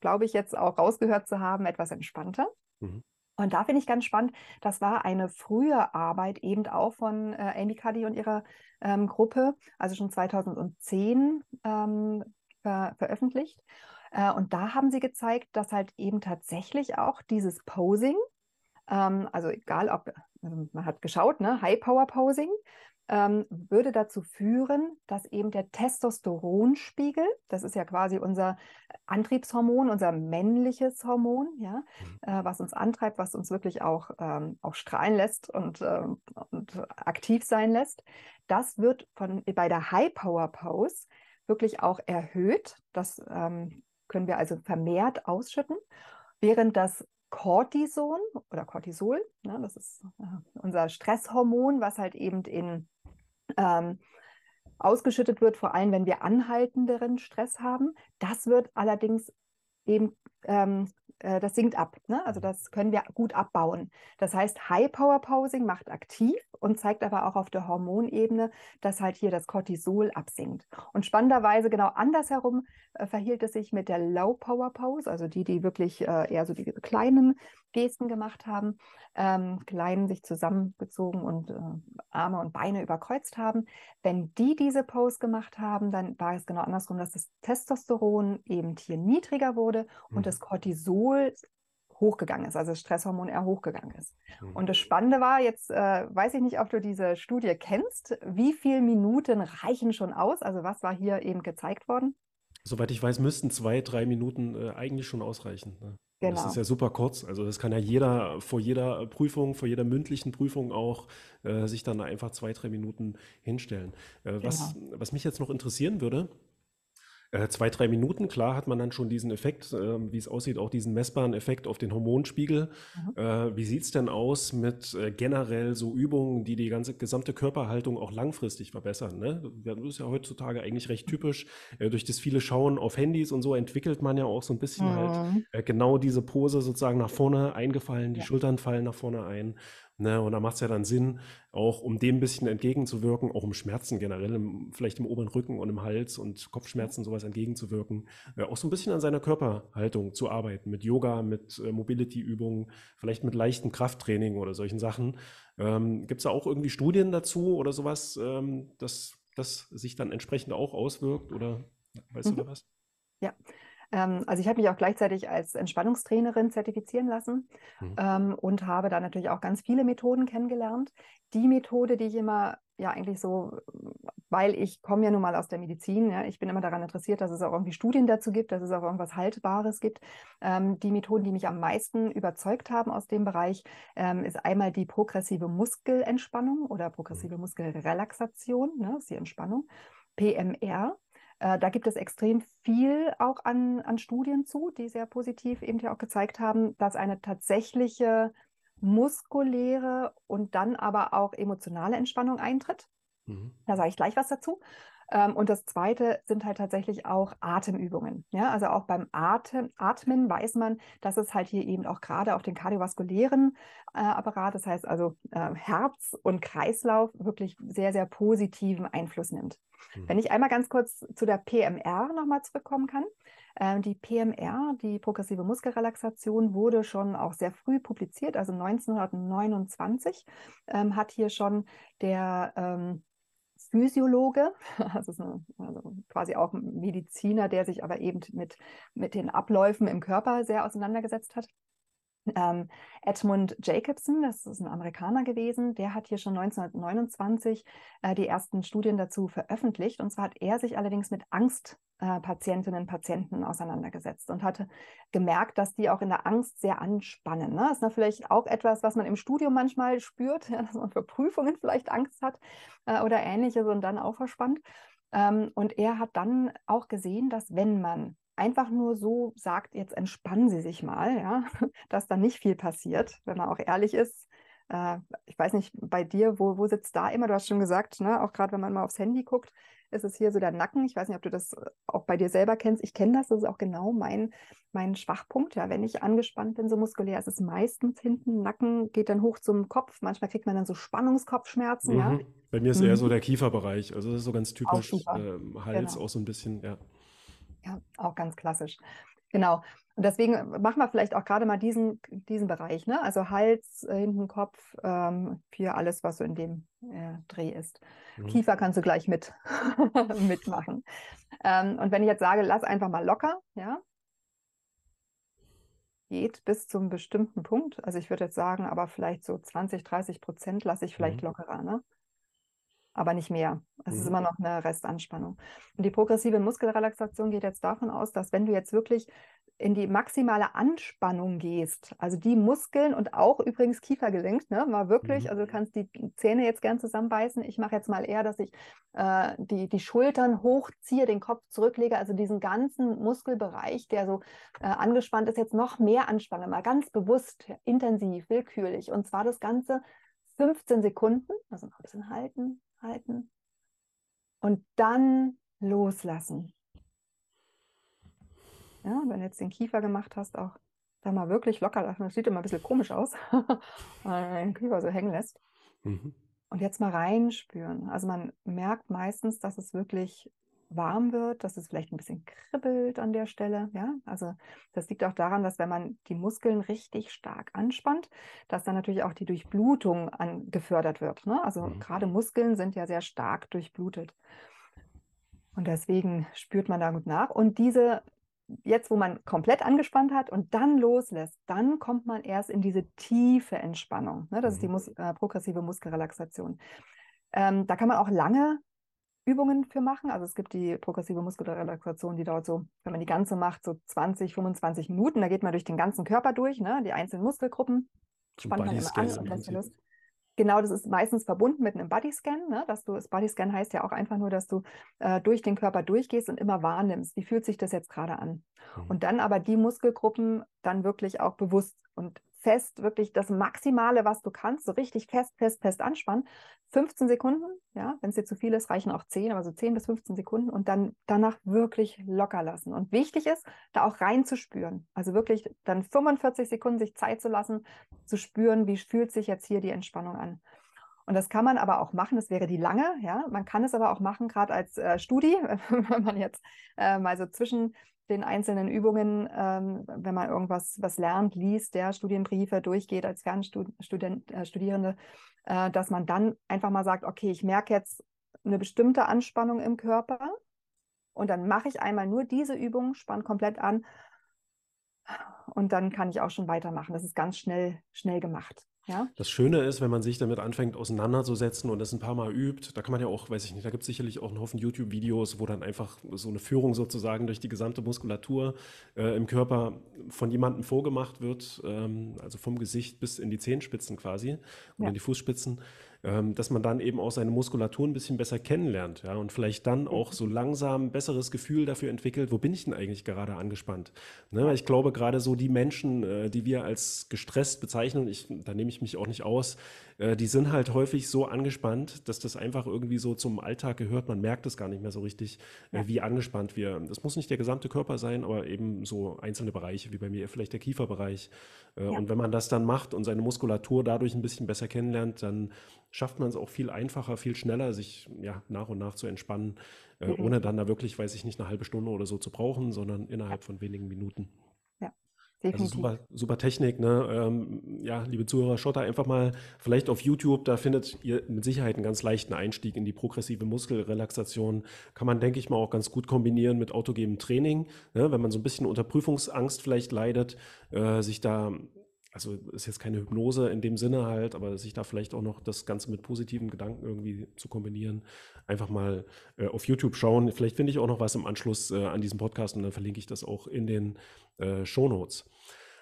glaube ich, jetzt auch rausgehört zu haben, etwas entspannter. Mhm. Und da finde ich ganz spannend, das war eine frühe Arbeit eben auch von äh, Amy Cuddy und ihrer ähm, Gruppe, also schon 2010 ähm, ver veröffentlicht. Äh, und da haben sie gezeigt, dass halt eben tatsächlich auch dieses Posing, ähm, also egal ob, also man hat geschaut, ne, High Power Posing, ähm, würde dazu führen, dass eben der Testosteronspiegel, das ist ja quasi unser Antriebshormon, unser männliches Hormon, ja, mhm. äh, was uns antreibt, was uns wirklich auch, ähm, auch strahlen lässt und, äh, und aktiv sein lässt, das wird von, bei der High Power Pose wirklich auch erhöht. Das ähm, können wir also vermehrt ausschütten, während das Cortison oder Cortisol, ne, das ist äh, unser Stresshormon, was halt eben in ähm, ausgeschüttet wird, vor allem wenn wir anhaltenderen Stress haben. Das wird allerdings eben ähm, äh, das sinkt ab. Ne? Also das können wir gut abbauen. Das heißt, High Power Posing macht aktiv und zeigt aber auch auf der Hormonebene, dass halt hier das Cortisol absinkt. Und spannenderweise genau andersherum äh, verhielt es sich mit der Low Power Pose, also die, die wirklich äh, eher so diese kleinen Gesten gemacht haben, ähm, klein sich zusammengezogen und äh, Arme und Beine überkreuzt haben. Wenn die diese Pose gemacht haben, dann war es genau andersrum, dass das Testosteron eben hier niedriger wurde und mhm. das Cortisol hochgegangen ist, also das Stresshormon eher hochgegangen ist. Mhm. Und das Spannende war, jetzt äh, weiß ich nicht, ob du diese Studie kennst, wie viele Minuten reichen schon aus? Also was war hier eben gezeigt worden? Soweit ich weiß, müssten zwei, drei Minuten äh, eigentlich schon ausreichen. Ne? Genau. Das ist ja super kurz. Also das kann ja jeder vor jeder Prüfung, vor jeder mündlichen Prüfung auch äh, sich dann einfach zwei, drei Minuten hinstellen. Äh, was, genau. was mich jetzt noch interessieren würde, äh, zwei, drei Minuten, klar hat man dann schon diesen Effekt, äh, wie es aussieht, auch diesen messbaren Effekt auf den Hormonspiegel. Mhm. Äh, wie sieht es denn aus mit äh, generell so Übungen, die die ganze gesamte Körperhaltung auch langfristig verbessern? Ne? Das ist ja heutzutage eigentlich recht typisch. Äh, durch das viele Schauen auf Handys und so entwickelt man ja auch so ein bisschen halt, mhm. halt genau diese Pose sozusagen nach vorne eingefallen, die ja. Schultern fallen nach vorne ein. Ne, und da macht es ja dann Sinn, auch um dem ein bisschen entgegenzuwirken, auch um Schmerzen generell, im, vielleicht im oberen Rücken und im Hals und Kopfschmerzen sowas entgegenzuwirken, äh, auch so ein bisschen an seiner Körperhaltung zu arbeiten, mit Yoga, mit äh, Mobility-Übungen, vielleicht mit leichtem Krafttraining oder solchen Sachen. Ähm, Gibt es da auch irgendwie Studien dazu oder sowas, ähm, dass das sich dann entsprechend auch auswirkt oder weißt mhm. du da was? Ja, ähm, also ich habe mich auch gleichzeitig als Entspannungstrainerin zertifizieren lassen mhm. ähm, und habe da natürlich auch ganz viele Methoden kennengelernt. Die Methode, die ich immer ja eigentlich so weil ich komme ja nun mal aus der Medizin. Ja, ich bin immer daran interessiert, dass es auch irgendwie Studien dazu gibt, dass es auch irgendwas Haltbares gibt. Ähm, die Methoden, die mich am meisten überzeugt haben aus dem Bereich, ähm, ist einmal die progressive Muskelentspannung oder progressive mhm. Muskelrelaxation, ne, ist die Entspannung, PMR. Äh, da gibt es extrem viel auch an, an Studien zu, die sehr positiv eben ja auch gezeigt haben, dass eine tatsächliche muskuläre und dann aber auch emotionale Entspannung eintritt. Mhm. Da sage ich gleich was dazu. Ähm, und das Zweite sind halt tatsächlich auch Atemübungen. Ja, also auch beim Atem, Atmen weiß man, dass es halt hier eben auch gerade auf den kardiovaskulären äh, Apparat, das heißt also äh, Herz und Kreislauf, wirklich sehr, sehr positiven Einfluss nimmt. Mhm. Wenn ich einmal ganz kurz zu der PMR nochmal zurückkommen kann. Äh, die PMR, die progressive Muskelrelaxation, wurde schon auch sehr früh publiziert, also 1929 ähm, hat hier schon der ähm, Physiologe, (laughs) also, eine, also, quasi auch ein Mediziner, der sich aber eben mit, mit den Abläufen im Körper sehr auseinandergesetzt hat, ähm, Edmund Jacobson, das ist ein Amerikaner gewesen, der hat hier schon 1929 äh, die ersten Studien dazu veröffentlicht. Und zwar hat er sich allerdings mit Angstpatientinnen äh, und Patienten auseinandergesetzt und hatte gemerkt, dass die auch in der Angst sehr anspannen. Ne? Das ist vielleicht auch etwas, was man im Studium manchmal spürt, (laughs) ja, dass man für Prüfungen vielleicht Angst hat äh, oder ähnliches und dann auch verspannt. Ähm, und er hat dann auch gesehen, dass wenn man einfach nur so sagt, jetzt entspannen Sie sich mal, ja, (laughs) dass da nicht viel passiert, wenn man auch ehrlich ist. Äh, ich weiß nicht, bei dir, wo, wo sitzt da immer? Du hast schon gesagt, ne, auch gerade wenn man mal aufs Handy guckt, ist es hier so der Nacken. Ich weiß nicht, ob du das auch bei dir selber kennst. Ich kenne das, das ist auch genau mein, mein Schwachpunkt. Ja, wenn ich angespannt bin, so muskulär, ist es meistens hinten, Nacken geht dann hoch zum Kopf. Manchmal kriegt man dann so Spannungskopfschmerzen. Mhm. Ja. Bei mir ist mhm. eher so der Kieferbereich. Also das ist so ganz typisch. Äh, Hals genau. auch so ein bisschen, ja. Ja, auch ganz klassisch. Genau. Und deswegen machen wir vielleicht auch gerade mal diesen, diesen Bereich, ne? Also Hals, äh, hinten Kopf, ähm, für alles, was so in dem äh, Dreh ist. Mhm. Kiefer kannst du gleich mit (laughs) mitmachen. Ähm, und wenn ich jetzt sage, lass einfach mal locker, ja, geht bis zum bestimmten Punkt. Also ich würde jetzt sagen, aber vielleicht so 20, 30 Prozent lasse ich vielleicht mhm. lockerer, ne? Aber nicht mehr. Es mhm. ist immer noch eine Restanspannung. Und die progressive Muskelrelaxation geht jetzt davon aus, dass wenn du jetzt wirklich in die maximale Anspannung gehst, also die Muskeln und auch übrigens Kiefergelenk, ne, mal wirklich, mhm. also du kannst die Zähne jetzt gern zusammenbeißen. Ich mache jetzt mal eher, dass ich äh, die, die Schultern hochziehe, den Kopf zurücklege, also diesen ganzen Muskelbereich, der so äh, angespannt ist, jetzt noch mehr anspanne, mal ganz bewusst, intensiv, willkürlich. Und zwar das Ganze 15 Sekunden, also noch ein bisschen halten, halten und dann loslassen. Ja, wenn du jetzt den Kiefer gemacht hast, auch da mal wirklich locker lassen. Das sieht immer ein bisschen komisch aus, (laughs) wenn man den Kiefer so hängen lässt. Mhm. Und jetzt mal reinspüren. Also man merkt meistens, dass es wirklich warm wird, dass es vielleicht ein bisschen kribbelt an der Stelle. Ja, also das liegt auch daran, dass wenn man die Muskeln richtig stark anspannt, dass dann natürlich auch die Durchblutung an, gefördert wird. Ne? Also mhm. gerade Muskeln sind ja sehr stark durchblutet. Und deswegen spürt man da gut nach. Und diese, jetzt wo man komplett angespannt hat und dann loslässt, dann kommt man erst in diese tiefe Entspannung. Ne? Das mhm. ist die mhm. Mus äh, progressive Muskelrelaxation. Ähm, da kann man auch lange Übungen für machen. Also es gibt die progressive Muskelrelaxation, die dauert so, wenn man die ganze macht, so 20, 25 Minuten. Da geht man durch den ganzen Körper durch, ne? die einzelnen Muskelgruppen. Spannt man immer an und lässt Lust. Genau, das ist meistens verbunden mit einem Bodyscan. Ne? Dass du, das Bodyscan heißt ja auch einfach nur, dass du äh, durch den Körper durchgehst und immer wahrnimmst, wie fühlt sich das jetzt gerade an. Mhm. Und dann aber die Muskelgruppen dann wirklich auch bewusst und fest, wirklich das Maximale, was du kannst, so richtig fest, fest, fest anspannen. 15 Sekunden, ja, wenn es dir zu viel ist, reichen auch 10, aber so 10 bis 15 Sekunden und dann danach wirklich locker lassen. Und wichtig ist, da auch reinzuspüren. Also wirklich dann 45 Sekunden sich Zeit zu lassen, zu spüren, wie fühlt sich jetzt hier die Entspannung an. Und das kann man aber auch machen, das wäre die lange, ja. Man kann es aber auch machen, gerade als äh, Studi, (laughs) wenn man jetzt äh, mal so zwischen den einzelnen Übungen, ähm, wenn man irgendwas was lernt, liest, der Studienbriefe durchgeht als Fernstudierende, äh, äh, dass man dann einfach mal sagt, okay, ich merke jetzt eine bestimmte Anspannung im Körper und dann mache ich einmal nur diese Übung, spann komplett an und dann kann ich auch schon weitermachen. Das ist ganz schnell, schnell gemacht. Ja? Das Schöne ist, wenn man sich damit anfängt auseinanderzusetzen und das ein paar Mal übt, da kann man ja auch, weiß ich nicht, da gibt es sicherlich auch einen Haufen YouTube-Videos, wo dann einfach so eine Führung sozusagen durch die gesamte Muskulatur äh, im Körper von jemandem vorgemacht wird, ähm, also vom Gesicht bis in die Zehenspitzen quasi und ja. in die Fußspitzen. Ähm, dass man dann eben auch seine Muskulatur ein bisschen besser kennenlernt, ja, und vielleicht dann auch so langsam ein besseres Gefühl dafür entwickelt, wo bin ich denn eigentlich gerade angespannt? Ne? Weil ich glaube, gerade so die Menschen, äh, die wir als gestresst bezeichnen, ich, da nehme ich mich auch nicht aus, äh, die sind halt häufig so angespannt, dass das einfach irgendwie so zum Alltag gehört. Man merkt es gar nicht mehr so richtig, äh, wie angespannt wir. Das muss nicht der gesamte Körper sein, aber eben so einzelne Bereiche, wie bei mir vielleicht der Kieferbereich. Äh, ja. Und wenn man das dann macht und seine Muskulatur dadurch ein bisschen besser kennenlernt, dann schafft man es auch viel einfacher, viel schneller, sich ja, nach und nach zu entspannen, mhm. ohne dann da wirklich, weiß ich nicht, eine halbe Stunde oder so zu brauchen, sondern innerhalb von wenigen Minuten. Also Definitiv. Also super, super Technik. Ne? Ähm, ja, liebe Zuhörer, schaut da einfach mal vielleicht auf YouTube. Da findet ihr mit Sicherheit einen ganz leichten Einstieg in die progressive Muskelrelaxation. Kann man, denke ich mal, auch ganz gut kombinieren mit autogenem Training. Ne? Wenn man so ein bisschen unter Prüfungsangst vielleicht leidet, äh, sich da also ist jetzt keine Hypnose in dem Sinne halt, aber sich da vielleicht auch noch das Ganze mit positiven Gedanken irgendwie zu kombinieren, einfach mal äh, auf YouTube schauen. Vielleicht finde ich auch noch was im Anschluss äh, an diesem Podcast und dann verlinke ich das auch in den äh, Show Notes.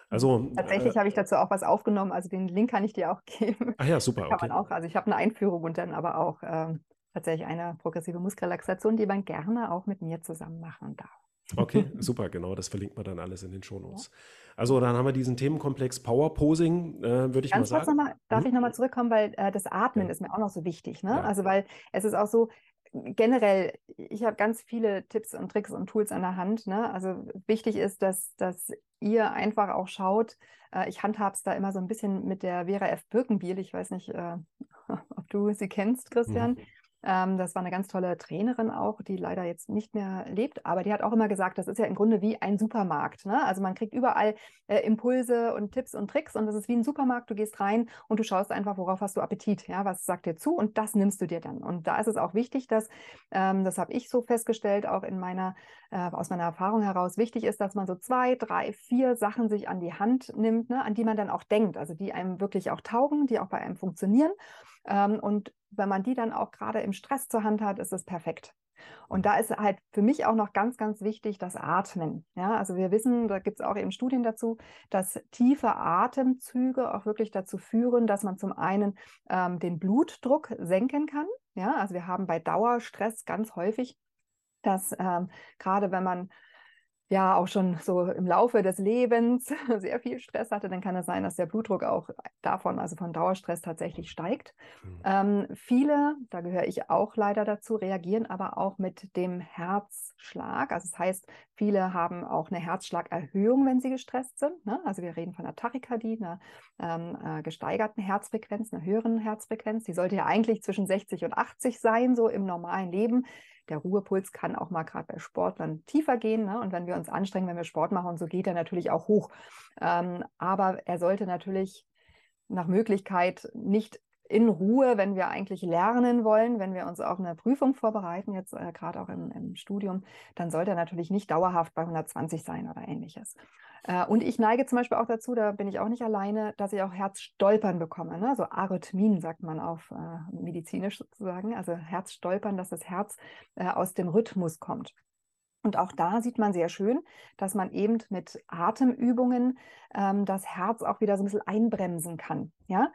Also, Tatsächlich äh, habe ich dazu auch was aufgenommen, also den Link kann ich dir auch (laughs) geben. Ach ja, super. Kann okay. man auch, also ich habe eine Einführung und dann aber auch ähm, tatsächlich eine progressive Muskelrelaxation, die man gerne auch mit mir zusammen machen darf. Okay, (laughs) super, genau, das verlinkt man dann alles in den Shownotes. Ja. Also dann haben wir diesen Themenkomplex Power Posing, äh, würde ich Ganz mal sagen. Mal, darf hm? ich nochmal zurückkommen, weil äh, das Atmen ja. ist mir auch noch so wichtig. Ne? Ja. Also weil es ist auch so, generell, ich habe ganz viele Tipps und Tricks und Tools an der Hand. Ne? Also wichtig ist, dass, dass ihr einfach auch schaut. Äh, ich handhabe es da immer so ein bisschen mit der Vera F. Birkenbiel. Ich weiß nicht, äh, (laughs) ob du sie kennst, Christian. Mhm. Ähm, das war eine ganz tolle Trainerin auch, die leider jetzt nicht mehr lebt, aber die hat auch immer gesagt, das ist ja im Grunde wie ein Supermarkt. Ne? Also man kriegt überall äh, Impulse und Tipps und Tricks und das ist wie ein Supermarkt. Du gehst rein und du schaust einfach, worauf hast du Appetit, ja, was sagt dir zu und das nimmst du dir dann. Und da ist es auch wichtig, dass, ähm, das habe ich so festgestellt, auch in meiner, äh, aus meiner Erfahrung heraus, wichtig ist, dass man so zwei, drei, vier Sachen sich an die Hand nimmt, ne, an die man dann auch denkt, also die einem wirklich auch taugen, die auch bei einem funktionieren. Ähm, und wenn man die dann auch gerade im Stress zur Hand hat, ist es perfekt. Und da ist halt für mich auch noch ganz, ganz wichtig das Atmen. Ja, also wir wissen, da gibt es auch eben Studien dazu, dass tiefe Atemzüge auch wirklich dazu führen, dass man zum einen ähm, den Blutdruck senken kann. Ja, also wir haben bei Dauerstress ganz häufig, dass ähm, gerade wenn man ja auch schon so im Laufe des Lebens (laughs) sehr viel Stress hatte, dann kann es sein, dass der Blutdruck auch davon, also von Dauerstress tatsächlich steigt. Mhm. Ähm, viele, da gehöre ich auch leider dazu, reagieren aber auch mit dem Herzschlag. Also das heißt, viele haben auch eine Herzschlagerhöhung, wenn sie gestresst sind. Ne? Also wir reden von einer Tachykardie, einer ähm, äh, gesteigerten Herzfrequenz, einer höheren Herzfrequenz. Die sollte ja eigentlich zwischen 60 und 80 sein, so im normalen Leben der Ruhepuls kann auch mal gerade bei Sportlern tiefer gehen. Ne? Und wenn wir uns anstrengen, wenn wir Sport machen und so, geht er natürlich auch hoch. Ähm, aber er sollte natürlich nach Möglichkeit nicht in Ruhe, wenn wir eigentlich lernen wollen, wenn wir uns auf eine Prüfung vorbereiten, jetzt äh, gerade auch im, im, Studium, dann sollte er natürlich nicht dauerhaft bei 120 sein oder ähnliches. Äh, und ich neige zum Beispiel auch dazu, da bin ich auch nicht alleine, dass ich auch Herzstolpern bekomme. Ne? So Arrhythmien sagt man auf äh, medizinisch sozusagen, also Herzstolpern, dass das Herz äh, aus dem Rhythmus kommt. Und auch da sieht man sehr schön, dass man eben mit Atemübungen ähm, das Herz auch wieder so ein bisschen einbremsen kann. Ja,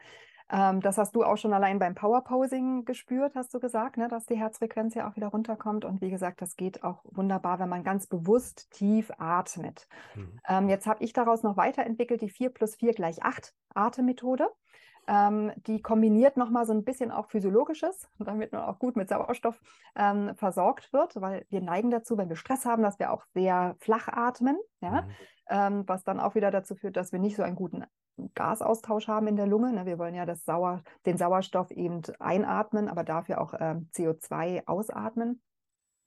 ähm, das hast du auch schon allein beim Powerposing gespürt, hast du gesagt, ne, dass die Herzfrequenz ja auch wieder runterkommt. Und wie gesagt, das geht auch wunderbar, wenn man ganz bewusst tief atmet. Mhm. Ähm, jetzt habe ich daraus noch weiterentwickelt die 4 plus 4 gleich 8 Atemmethode. Ähm, die kombiniert nochmal so ein bisschen auch Physiologisches, damit man auch gut mit Sauerstoff ähm, versorgt wird, weil wir neigen dazu, wenn wir Stress haben, dass wir auch sehr flach atmen, ja? Mhm. Ähm, was dann auch wieder dazu führt, dass wir nicht so einen guten Gasaustausch haben in der Lunge. Ne? Wir wollen ja das Sauer, den Sauerstoff eben einatmen, aber dafür auch ähm, CO2 ausatmen.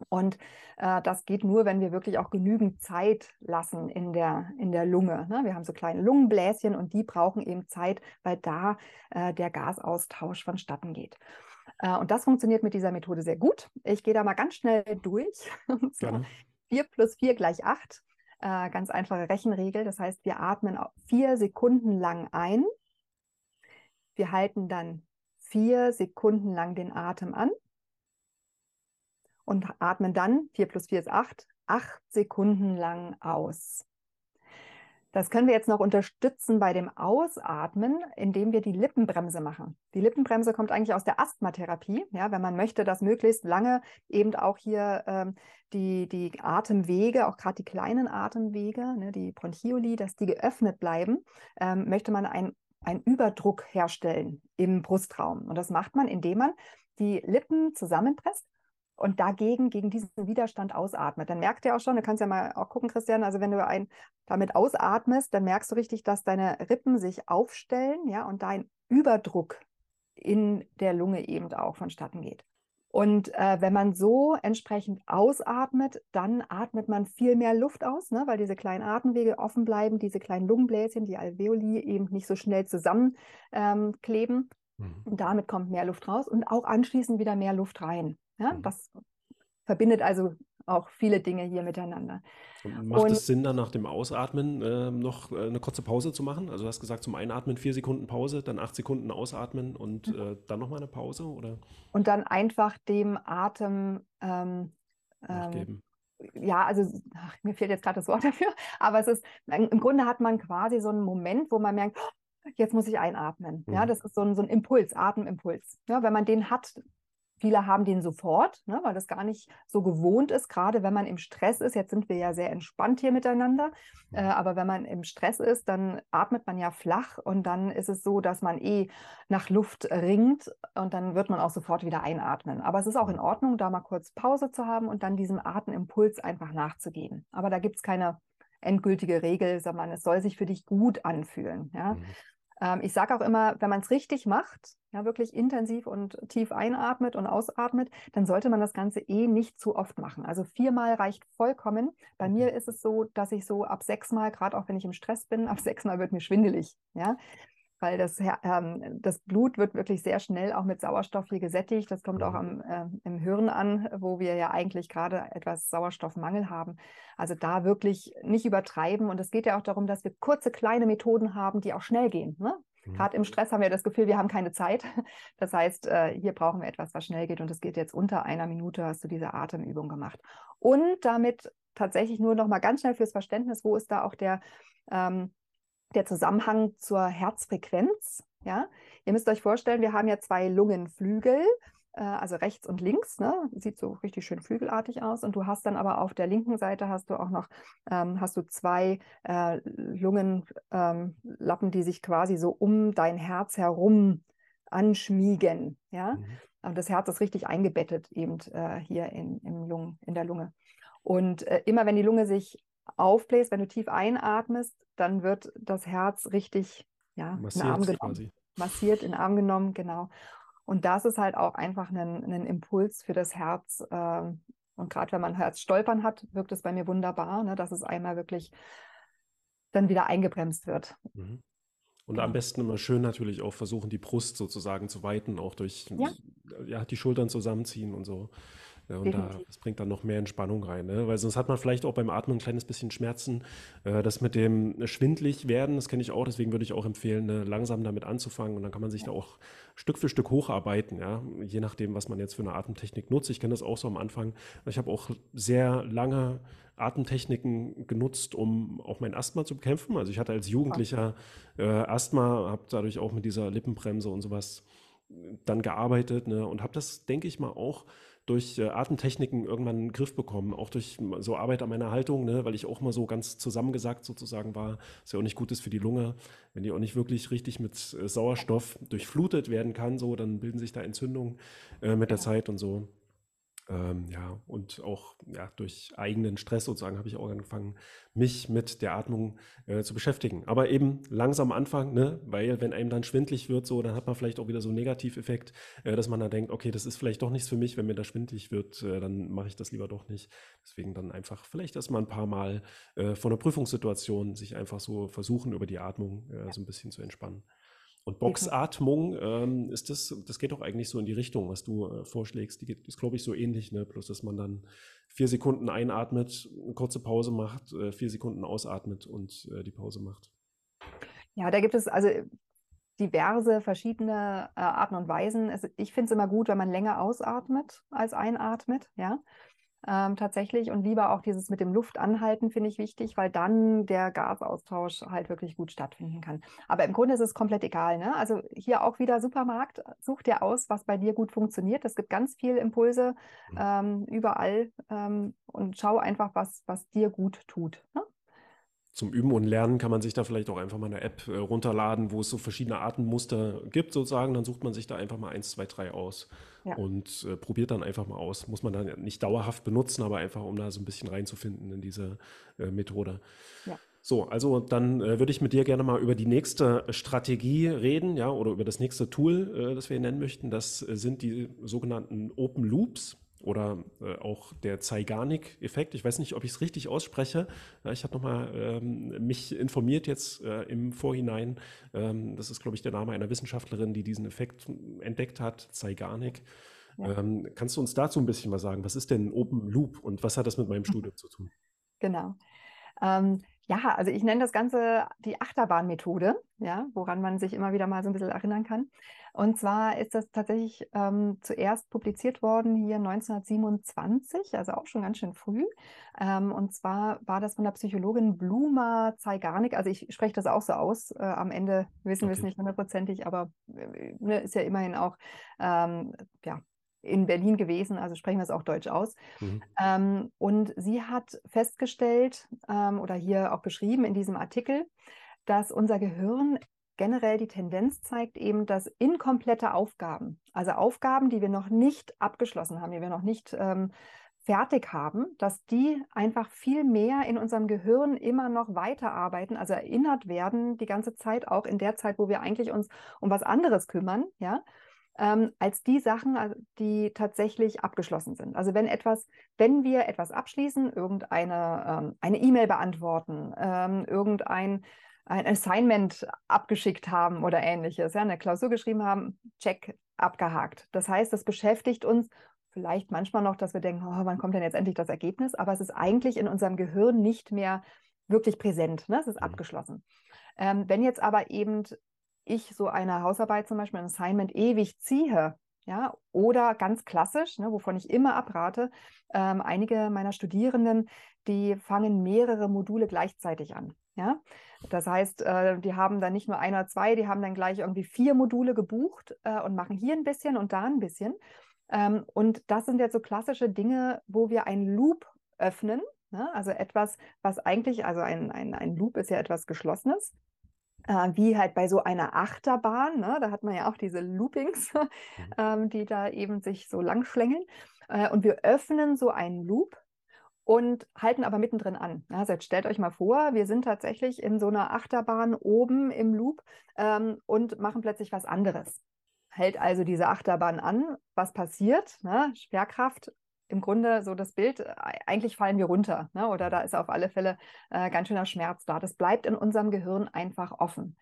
Und äh, das geht nur, wenn wir wirklich auch genügend Zeit lassen in der, in der Lunge. Ne? Wir haben so kleine Lungenbläschen und die brauchen eben Zeit, weil da äh, der Gasaustausch vonstatten geht. Äh, und das funktioniert mit dieser Methode sehr gut. Ich gehe da mal ganz schnell durch. (laughs) 4 plus 4 gleich 8. Äh, ganz einfache Rechenregel. Das heißt, wir atmen vier Sekunden lang ein, Wir halten dann vier Sekunden lang den Atem an und atmen dann, 4 plus 4 ist 8, 8 Sekunden lang aus. Das können wir jetzt noch unterstützen bei dem Ausatmen, indem wir die Lippenbremse machen. Die Lippenbremse kommt eigentlich aus der Asthmatherapie. Ja, wenn man möchte, dass möglichst lange eben auch hier ähm, die, die Atemwege, auch gerade die kleinen Atemwege, ne, die Bronchioli, dass die geöffnet bleiben, ähm, möchte man einen Überdruck herstellen im Brustraum. Und das macht man, indem man die Lippen zusammenpresst und dagegen, gegen diesen Widerstand ausatmet. Dann merkt ihr auch schon, du kannst ja mal auch gucken, Christian, also wenn du ein, damit ausatmest, dann merkst du richtig, dass deine Rippen sich aufstellen, ja, und da ein Überdruck in der Lunge eben auch vonstatten geht. Und äh, wenn man so entsprechend ausatmet, dann atmet man viel mehr Luft aus, ne, weil diese kleinen Atemwege offen bleiben, diese kleinen Lungenbläschen, die Alveoli eben nicht so schnell zusammenkleben. Ähm, mhm. Und damit kommt mehr Luft raus und auch anschließend wieder mehr Luft rein. Ja, mhm. das verbindet also auch viele Dinge hier miteinander. Und macht und, es Sinn, dann nach dem Ausatmen äh, noch eine kurze Pause zu machen? Also du hast gesagt, zum Einatmen vier Sekunden Pause, dann acht Sekunden ausatmen und mhm. äh, dann nochmal eine Pause? Oder? Und dann einfach dem Atem ähm, ähm, ja, also ach, mir fehlt jetzt gerade das Wort dafür, aber es ist, im Grunde hat man quasi so einen Moment, wo man merkt, oh, jetzt muss ich einatmen. Mhm. Ja, das ist so ein, so ein Impuls, Atemimpuls. Ja, wenn man den hat, Viele haben den sofort, ne, weil das gar nicht so gewohnt ist, gerade wenn man im Stress ist. Jetzt sind wir ja sehr entspannt hier miteinander, äh, aber wenn man im Stress ist, dann atmet man ja flach und dann ist es so, dass man eh nach Luft ringt und dann wird man auch sofort wieder einatmen. Aber es ist auch in Ordnung, da mal kurz Pause zu haben und dann diesem Atemimpuls einfach nachzugeben. Aber da gibt es keine endgültige Regel, sondern es soll sich für dich gut anfühlen. Ja? Mhm. Ähm, ich sage auch immer, wenn man es richtig macht, ja, wirklich intensiv und tief einatmet und ausatmet, dann sollte man das Ganze eh nicht zu oft machen. Also viermal reicht vollkommen. Bei mir ist es so, dass ich so ab sechsmal, gerade auch wenn ich im Stress bin, (laughs) ab sechsmal wird mir schwindelig. Ja, weil das, ähm, das Blut wird wirklich sehr schnell auch mit Sauerstoff hier gesättigt. Das kommt auch mhm. am, äh, im Hirn an, wo wir ja eigentlich gerade etwas Sauerstoffmangel haben. Also da wirklich nicht übertreiben. Und es geht ja auch darum, dass wir kurze, kleine Methoden haben, die auch schnell gehen. Ne? Mhm. Gerade im Stress haben wir das Gefühl, wir haben keine Zeit. (laughs) Das heißt, äh, hier brauchen wir etwas, was schnell geht. Und es geht jetzt unter einer Minute, hast du diese Atemübung gemacht. Und damit tatsächlich nur noch mal ganz schnell fürs Verständnis, wo ist da auch der ähm, der Zusammenhang zur Herzfrequenz. Ja? Ihr müsst euch vorstellen, wir haben ja zwei Lungenflügel, äh, also rechts und links. Ne? Sieht so richtig schön flügelartig aus. Und du hast dann aber auf der linken Seite hast du auch noch ähm, hast du zwei äh, Lungenlappen, ähm, die sich quasi so um dein Herz herum anschmiegen. Ja? Mhm. Und das Herz ist richtig eingebettet eben äh, hier in, im Lungen, in der Lunge. Und äh, immer wenn die Lunge sich aufbläst, wenn du tief einatmest, dann wird das Herz richtig ja, massiert in Arm genommen. Quasi. Massiert in Arm genommen, genau. Und das ist halt auch einfach ein, ein Impuls für das Herz. Äh, und gerade wenn man Herzstolpern hat, wirkt es bei mir wunderbar, ne, dass es einmal wirklich dann wieder eingebremst wird. Mhm. Und am besten immer schön natürlich auch versuchen, die Brust sozusagen zu weiten, auch durch ja. ja die Schultern zusammenziehen und so. Ja, und da, das bringt dann noch mehr Entspannung rein. Ne? Weil sonst hat man vielleicht auch beim Atmen ein kleines bisschen Schmerzen. Äh, das mit dem schwindlig werden, das kenne ich auch. Deswegen würde ich auch empfehlen, ne, langsam damit anzufangen. Und dann kann man sich ja. da auch Stück für Stück hocharbeiten. Ja? Je nachdem, was man jetzt für eine Atemtechnik nutzt. Ich kenne das auch so am Anfang. Ich habe auch sehr lange Atemtechniken genutzt, um auch mein Asthma zu bekämpfen. Also ich hatte als Jugendlicher äh, Asthma, habe dadurch auch mit dieser Lippenbremse und sowas dann gearbeitet ne? und habe das, denke ich mal, auch durch äh, Atemtechniken irgendwann einen Griff bekommen, auch durch so Arbeit an meiner Haltung, ne, weil ich auch mal so ganz zusammengesagt sozusagen war, was ja auch nicht gut ist für die Lunge. Wenn die auch nicht wirklich richtig mit äh, Sauerstoff durchflutet werden kann, so, dann bilden sich da Entzündungen äh, mit der Zeit und so. Ähm, ja, und auch ja, durch eigenen Stress sozusagen habe ich auch angefangen, mich mit der Atmung äh, zu beschäftigen. Aber eben langsam am Anfang, ne? weil wenn einem dann schwindlig wird, so, dann hat man vielleicht auch wieder so einen Negativeffekt, äh, dass man dann denkt, okay, das ist vielleicht doch nichts für mich, wenn mir da schwindlig wird, äh, dann mache ich das lieber doch nicht. Deswegen dann einfach vielleicht erstmal ein paar Mal äh, vor einer Prüfungssituation sich einfach so versuchen, über die Atmung äh, so ein bisschen zu entspannen. Und Boxatmung, (laughs) ähm, ist das, das geht doch eigentlich so in die Richtung, was du äh, vorschlägst. Die geht, ist, glaube ich, so ähnlich, ne? Bloß, dass man dann vier Sekunden einatmet, eine kurze Pause macht, äh, vier Sekunden ausatmet und äh, die Pause macht. Ja, da gibt es, also diverse verschiedene äh, Arten und Weisen. Es, ich finde es immer gut, wenn man länger ausatmet als einatmet, ja ähm, tatsächlich. Und lieber auch dieses mit dem Luftanhalten finde ich wichtig, weil dann der Gasaustausch halt wirklich gut stattfinden kann. Aber im Grunde ist es komplett egal. Ne? Also hier auch wieder Supermarkt, such dir aus, was bei dir gut funktioniert. Es gibt ganz viele Impulse mhm. ähm, überall ähm, und schau einfach, was, was dir gut tut. Ne? Zum Üben und Lernen kann man sich da vielleicht auch einfach mal eine App äh, runterladen, wo es so verschiedene Artenmuster gibt, sozusagen. Dann sucht man sich da einfach mal eins, zwei, drei aus ja. und äh, probiert dann einfach mal aus. Muss man dann nicht dauerhaft benutzen, aber einfach, um da so ein bisschen reinzufinden in diese äh, Methode. Ja. So, also dann äh, würde ich mit dir gerne mal über die nächste Strategie reden, ja, oder über das nächste Tool, äh, das wir nennen möchten. Das äh, sind die sogenannten Open Loops oder äh, auch der Zeigarnik-Effekt. Ich weiß nicht, ob ich es richtig ausspreche. Ja, ich habe nochmal ähm, mich informiert jetzt äh, im Vorhinein. Ähm, das ist, glaube ich, der Name einer Wissenschaftlerin, die diesen Effekt entdeckt hat, Zeigarnik. Ja. Ähm, kannst du uns dazu ein bisschen was sagen? Was ist denn Open Loop und was hat das mit meinem (laughs) Studium zu tun? Genau. Ähm, ja, also ich nenne das Ganze die Achterbahnmethode, ja, woran man sich immer wieder mal so ein bisschen erinnern kann. Und zwar ist das tatsächlich ähm, zuerst publiziert worden hier 1927, also auch schon ganz schön früh. Ähm, und zwar war das von der Psychologin Bluma Zeigarnik. Also ich spreche das auch so aus. Äh, am Ende wissen okay. wir es nicht hundertprozentig, aber äh, ne, ist ja immerhin auch ähm, ja, in Berlin gewesen, also sprechen wir es auch Deutsch aus. Mhm. Ähm, und sie hat festgestellt ähm, oder hier auch beschrieben in diesem Artikel, dass unser Gehirn generell die Tendenz zeigt, eben, dass inkomplette Aufgaben, also Aufgaben, die wir noch nicht abgeschlossen haben, die wir noch nicht ähm, fertig haben, dass die einfach viel mehr in unserem Gehirn immer noch weiterarbeiten, also erinnert werden die ganze Zeit, auch in der Zeit, wo wir eigentlich uns um was anderes kümmern, ja ähm, als die Sachen, also die tatsächlich abgeschlossen sind. Also wenn etwas, wenn wir etwas abschließen, irgendeine ähm, eine E-Mail beantworten, ähm, irgendein ein Assignment abgeschickt haben oder ähnliches, ja, eine Klausur geschrieben haben, check, abgehakt. Das heißt, das beschäftigt uns vielleicht manchmal noch, dass wir denken, oh, wann kommt denn jetzt endlich das Ergebnis? Aber es ist eigentlich in unserem Gehirn nicht mehr wirklich präsent. Ne? Es ist mhm. abgeschlossen. Ähm, wenn jetzt aber eben ich so eine Hausarbeit zum Beispiel, ein Assignment ewig ziehe, ja, oder ganz klassisch, ne, wovon ich immer abrate, ähm, einige meiner Studierenden, die fangen mehrere Module gleichzeitig an. Ja, das heißt, äh, die haben dann nicht nur ein oder zwei, die haben dann gleich irgendwie vier Module gebucht äh, und machen hier ein bisschen und da ein bisschen. Ähm, und das sind jetzt so klassische Dinge, wo wir einen Loop öffnen. Ne? Also etwas, was eigentlich, also ein, ein, ein Loop ist ja etwas Geschlossenes äh, wie halt bei so einer Achterbahn, ne? da hat man ja auch diese Loopings, mhm. (laughs) ähm, die da eben sich so lang schlängeln. Äh, und wir öffnen so einen Loop und halten aber mittendrin an. Also jetzt stellt euch mal vor, wir sind tatsächlich in so einer Achterbahn oben im Loop ähm, und machen plötzlich was anderes. Hält also diese Achterbahn an. Was passiert? Ne? Schwerkraft im Grunde so das Bild, äh, eigentlich fallen wir runter ne? oder da ist auf alle Fälle äh, ganz schöner Schmerz da. Das bleibt in unserem Gehirn einfach offen.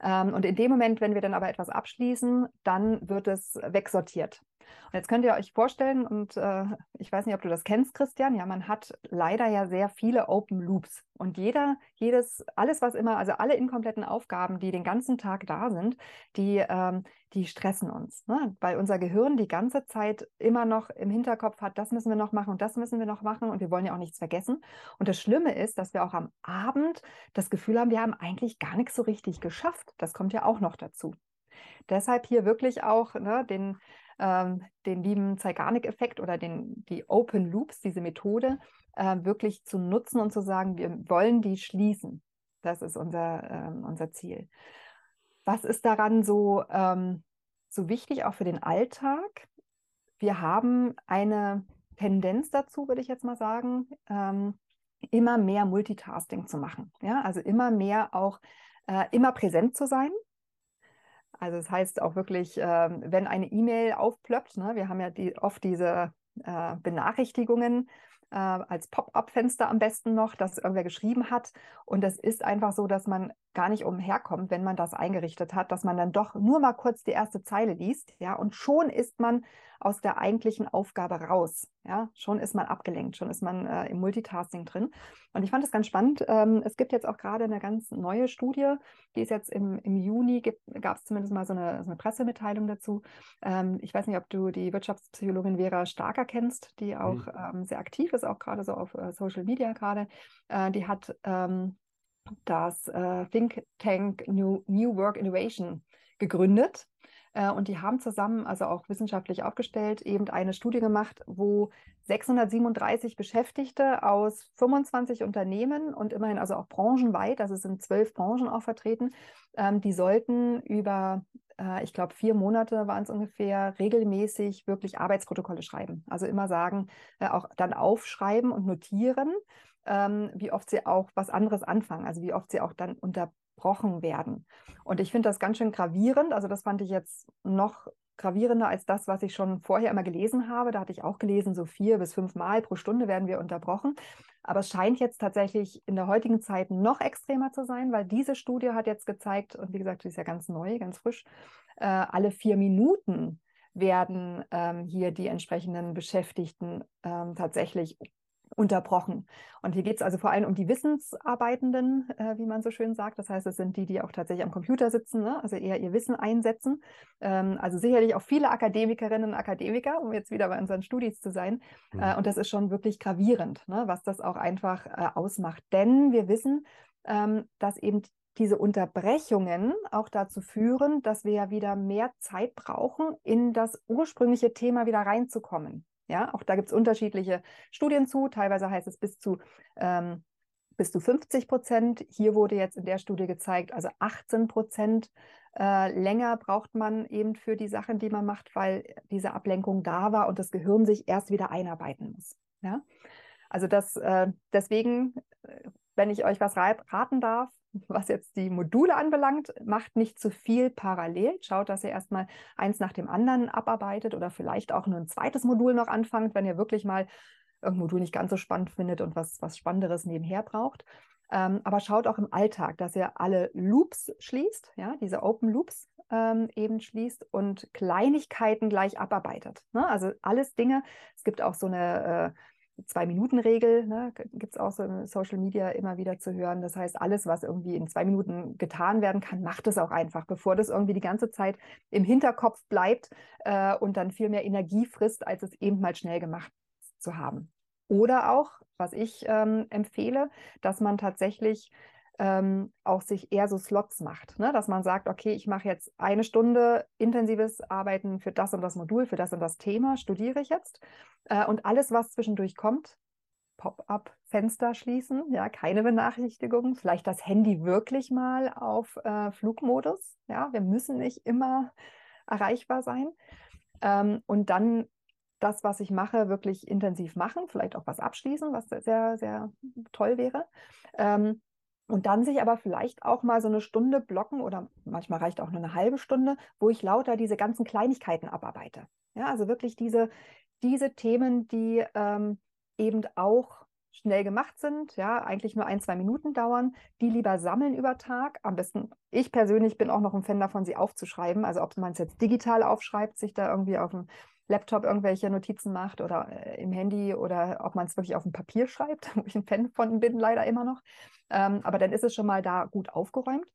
Ähm, und in dem Moment, wenn wir dann aber etwas abschließen, dann wird es wegsortiert. Und jetzt könnt ihr euch vorstellen, und äh, ich weiß nicht, ob du das kennst, Christian, ja, man hat leider ja sehr viele Open Loops. Und jeder, jedes, alles, was immer, also alle inkompletten Aufgaben, die den ganzen Tag da sind, die, ähm, die stressen uns. Ne? Weil unser Gehirn die ganze Zeit immer noch im Hinterkopf hat, das müssen wir noch machen und das müssen wir noch machen und wir wollen ja auch nichts vergessen. Und das Schlimme ist, dass wir auch am Abend das Gefühl haben, wir haben eigentlich gar nichts so richtig geschafft. Das kommt ja auch noch dazu. Deshalb hier wirklich auch ne, den, ähm, den lieben Zeigarnik-Effekt oder den, die Open Loops, diese Methode, äh, wirklich zu nutzen und zu sagen, wir wollen die schließen. Das ist unser, ähm, unser Ziel. Was ist daran so, ähm, so wichtig, auch für den Alltag? Wir haben eine Tendenz dazu, würde ich jetzt mal sagen, ähm, immer mehr Multitasking zu machen. Ja? Also immer mehr auch äh, immer präsent zu sein also das heißt auch wirklich, äh, wenn eine E-Mail aufplöppt, ne, wir haben ja die, oft diese äh, Benachrichtigungen äh, als Pop-up-Fenster am besten noch, dass irgendwer geschrieben hat. Und das ist einfach so, dass man gar nicht umherkommt, wenn man das eingerichtet hat, dass man dann doch nur mal kurz die erste Zeile liest, ja, und schon ist man aus der eigentlichen Aufgabe raus. Ja, schon ist man abgelenkt, schon ist man äh, im Multitasking drin. Und ich fand es ganz spannend. Ähm, es gibt jetzt auch gerade eine ganz neue Studie, die ist jetzt im, im Juni, gab es zumindest mal so eine, so eine Pressemitteilung dazu. Ähm, ich weiß nicht, ob du die Wirtschaftspsychologin Vera Starker kennst, die auch mhm. ähm, sehr aktiv ist, auch gerade so auf äh, Social Media gerade. Äh, die hat ähm, das äh, Think Tank New, New Work Innovation gegründet. Äh, und die haben zusammen, also auch wissenschaftlich aufgestellt, eben eine Studie gemacht, wo 637 Beschäftigte aus 25 Unternehmen und immerhin also auch branchenweit, also es sind zwölf Branchen auch vertreten, ähm, die sollten über, äh, ich glaube, vier Monate waren es ungefähr, regelmäßig wirklich Arbeitsprotokolle schreiben. Also immer sagen, äh, auch dann aufschreiben und notieren, ähm, wie oft sie auch was anderes anfangen, also wie oft sie auch dann unterbrochen werden. Und ich finde das ganz schön gravierend. Also das fand ich jetzt noch gravierender als das, was ich schon vorher immer gelesen habe. Da hatte ich auch gelesen, so vier bis fünf Mal pro Stunde werden wir unterbrochen. Aber es scheint jetzt tatsächlich in der heutigen Zeit noch extremer zu sein, weil diese Studie hat jetzt gezeigt, und wie gesagt, die ist ja ganz neu, ganz frisch, äh, alle vier Minuten werden ähm, hier die entsprechenden Beschäftigten ähm, tatsächlich unterbrochen. Und hier geht es also vor allem um die Wissensarbeitenden, äh, wie man so schön sagt. Das heißt, es sind die, die auch tatsächlich am Computer sitzen, ne? also eher ihr Wissen einsetzen. Ähm, also sicherlich auch viele Akademikerinnen und Akademiker, um jetzt wieder bei unseren Studis zu sein. Mhm. Äh, und das ist schon wirklich gravierend, ne? was das auch einfach äh, ausmacht. Denn wir wissen, ähm, dass eben diese Unterbrechungen auch dazu führen, dass wir ja wieder mehr Zeit brauchen, in das ursprüngliche Thema wieder reinzukommen. Ja, auch da gibt es unterschiedliche Studien zu. Teilweise heißt es bis zu, ähm, bis zu 50 Prozent. Hier wurde jetzt in der Studie gezeigt, also 18 Prozent äh, länger braucht man eben für die Sachen, die man macht, weil diese Ablenkung da war und das Gehirn sich erst wieder einarbeiten muss. Ja? Also das, äh, deswegen, äh, wenn ich euch was raten darf, (laughs) was jetzt die Module anbelangt, macht nicht zu viel parallel. Schaut, dass ihr erstmal eins nach dem anderen abarbeitet oder vielleicht auch nur ein zweites Modul noch anfangt, wenn ihr wirklich mal irgendein Modul nicht ganz so spannend findet und was, was Spannenderes nebenher braucht. Ähm, aber schaut auch im Alltag, dass ihr alle Loops schließt, ja, diese Open Loops ähm, eben schließt und Kleinigkeiten gleich abarbeitet. Ne? Also alles Dinge. Es gibt auch so eine äh, Zwei-Minuten-Regel, ne, gibt es auch so in Social Media immer wieder zu hören. Das heißt, alles, was irgendwie in zwei Minuten getan werden kann, macht es auch einfach, bevor das irgendwie die ganze Zeit im Hinterkopf bleibt äh, und dann viel mehr Energie frisst, als es eben mal schnell gemacht zu haben. Oder auch, was ich ähm, empfehle, dass man tatsächlich ähm, auch sich eher so Slots macht, ne? dass man sagt, okay, ich mache jetzt eine Stunde intensives Arbeiten für das und das Modul, für das und das Thema, studiere ich jetzt. Äh, und alles, was zwischendurch kommt, Pop-up Fenster schließen, ja, keine Benachrichtigungen, vielleicht das Handy wirklich mal auf äh, Flugmodus, ja, wir müssen nicht immer erreichbar sein. Ähm, und dann das, was ich mache, wirklich intensiv machen, vielleicht auch was abschließen, was sehr, sehr toll wäre. Ähm, und dann sich aber vielleicht auch mal so eine Stunde blocken oder manchmal reicht auch nur eine halbe Stunde, wo ich lauter diese ganzen Kleinigkeiten abarbeite. Ja, also wirklich diese, diese Themen, die ähm, eben auch schnell gemacht sind, ja, eigentlich nur ein, zwei Minuten dauern, die lieber sammeln über Tag. Am besten, ich persönlich bin auch noch ein Fan davon, sie aufzuschreiben. Also ob man es jetzt digital aufschreibt, sich da irgendwie auf dem Laptop irgendwelche Notizen macht oder äh, im Handy oder ob man es wirklich auf dem Papier schreibt, (laughs) wo ich ein Fan von bin, leider immer noch. Ähm, aber dann ist es schon mal da gut aufgeräumt.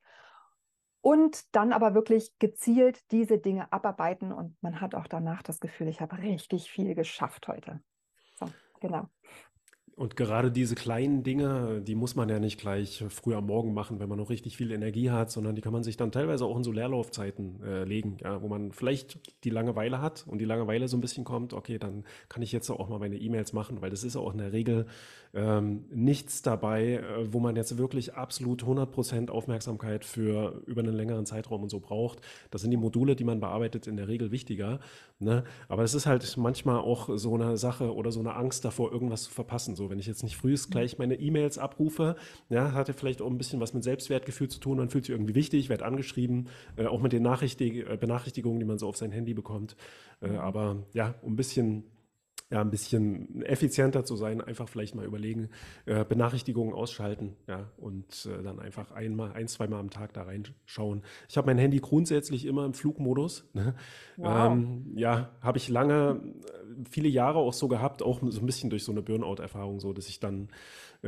Und dann aber wirklich gezielt diese Dinge abarbeiten und man hat auch danach das Gefühl, ich habe richtig viel geschafft heute. So, genau. Und gerade diese kleinen Dinge, die muss man ja nicht gleich früh am Morgen machen, wenn man noch richtig viel Energie hat, sondern die kann man sich dann teilweise auch in so Leerlaufzeiten äh, legen, ja, wo man vielleicht die Langeweile hat und die Langeweile so ein bisschen kommt, okay, dann kann ich jetzt auch mal meine E-Mails machen, weil das ist auch in der Regel ähm, nichts dabei, äh, wo man jetzt wirklich absolut 100% Aufmerksamkeit für über einen längeren Zeitraum und so braucht. Das sind die Module, die man bearbeitet, in der Regel wichtiger. Ne? Aber es ist halt manchmal auch so eine Sache oder so eine Angst davor, irgendwas zu verpassen. So, wenn ich jetzt nicht frühest mhm. gleich meine E-Mails abrufe, ja, hat ja vielleicht auch ein bisschen was mit Selbstwertgefühl zu tun. Man fühlt sich irgendwie wichtig, wird angeschrieben, äh, auch mit den Nachrichtig äh, Benachrichtigungen, die man so auf sein Handy bekommt. Äh, mhm. aber ja, um ein bisschen ja, ein bisschen effizienter zu sein, einfach vielleicht mal überlegen, äh, Benachrichtigungen ausschalten, ja, und äh, dann einfach einmal, ein, zweimal am Tag da reinschauen. Ich habe mein Handy grundsätzlich immer im Flugmodus. Ne? Wow. Ähm, ja, habe ich lange, äh, viele Jahre auch so gehabt, auch so ein bisschen durch so eine Burnout-Erfahrung, so dass ich dann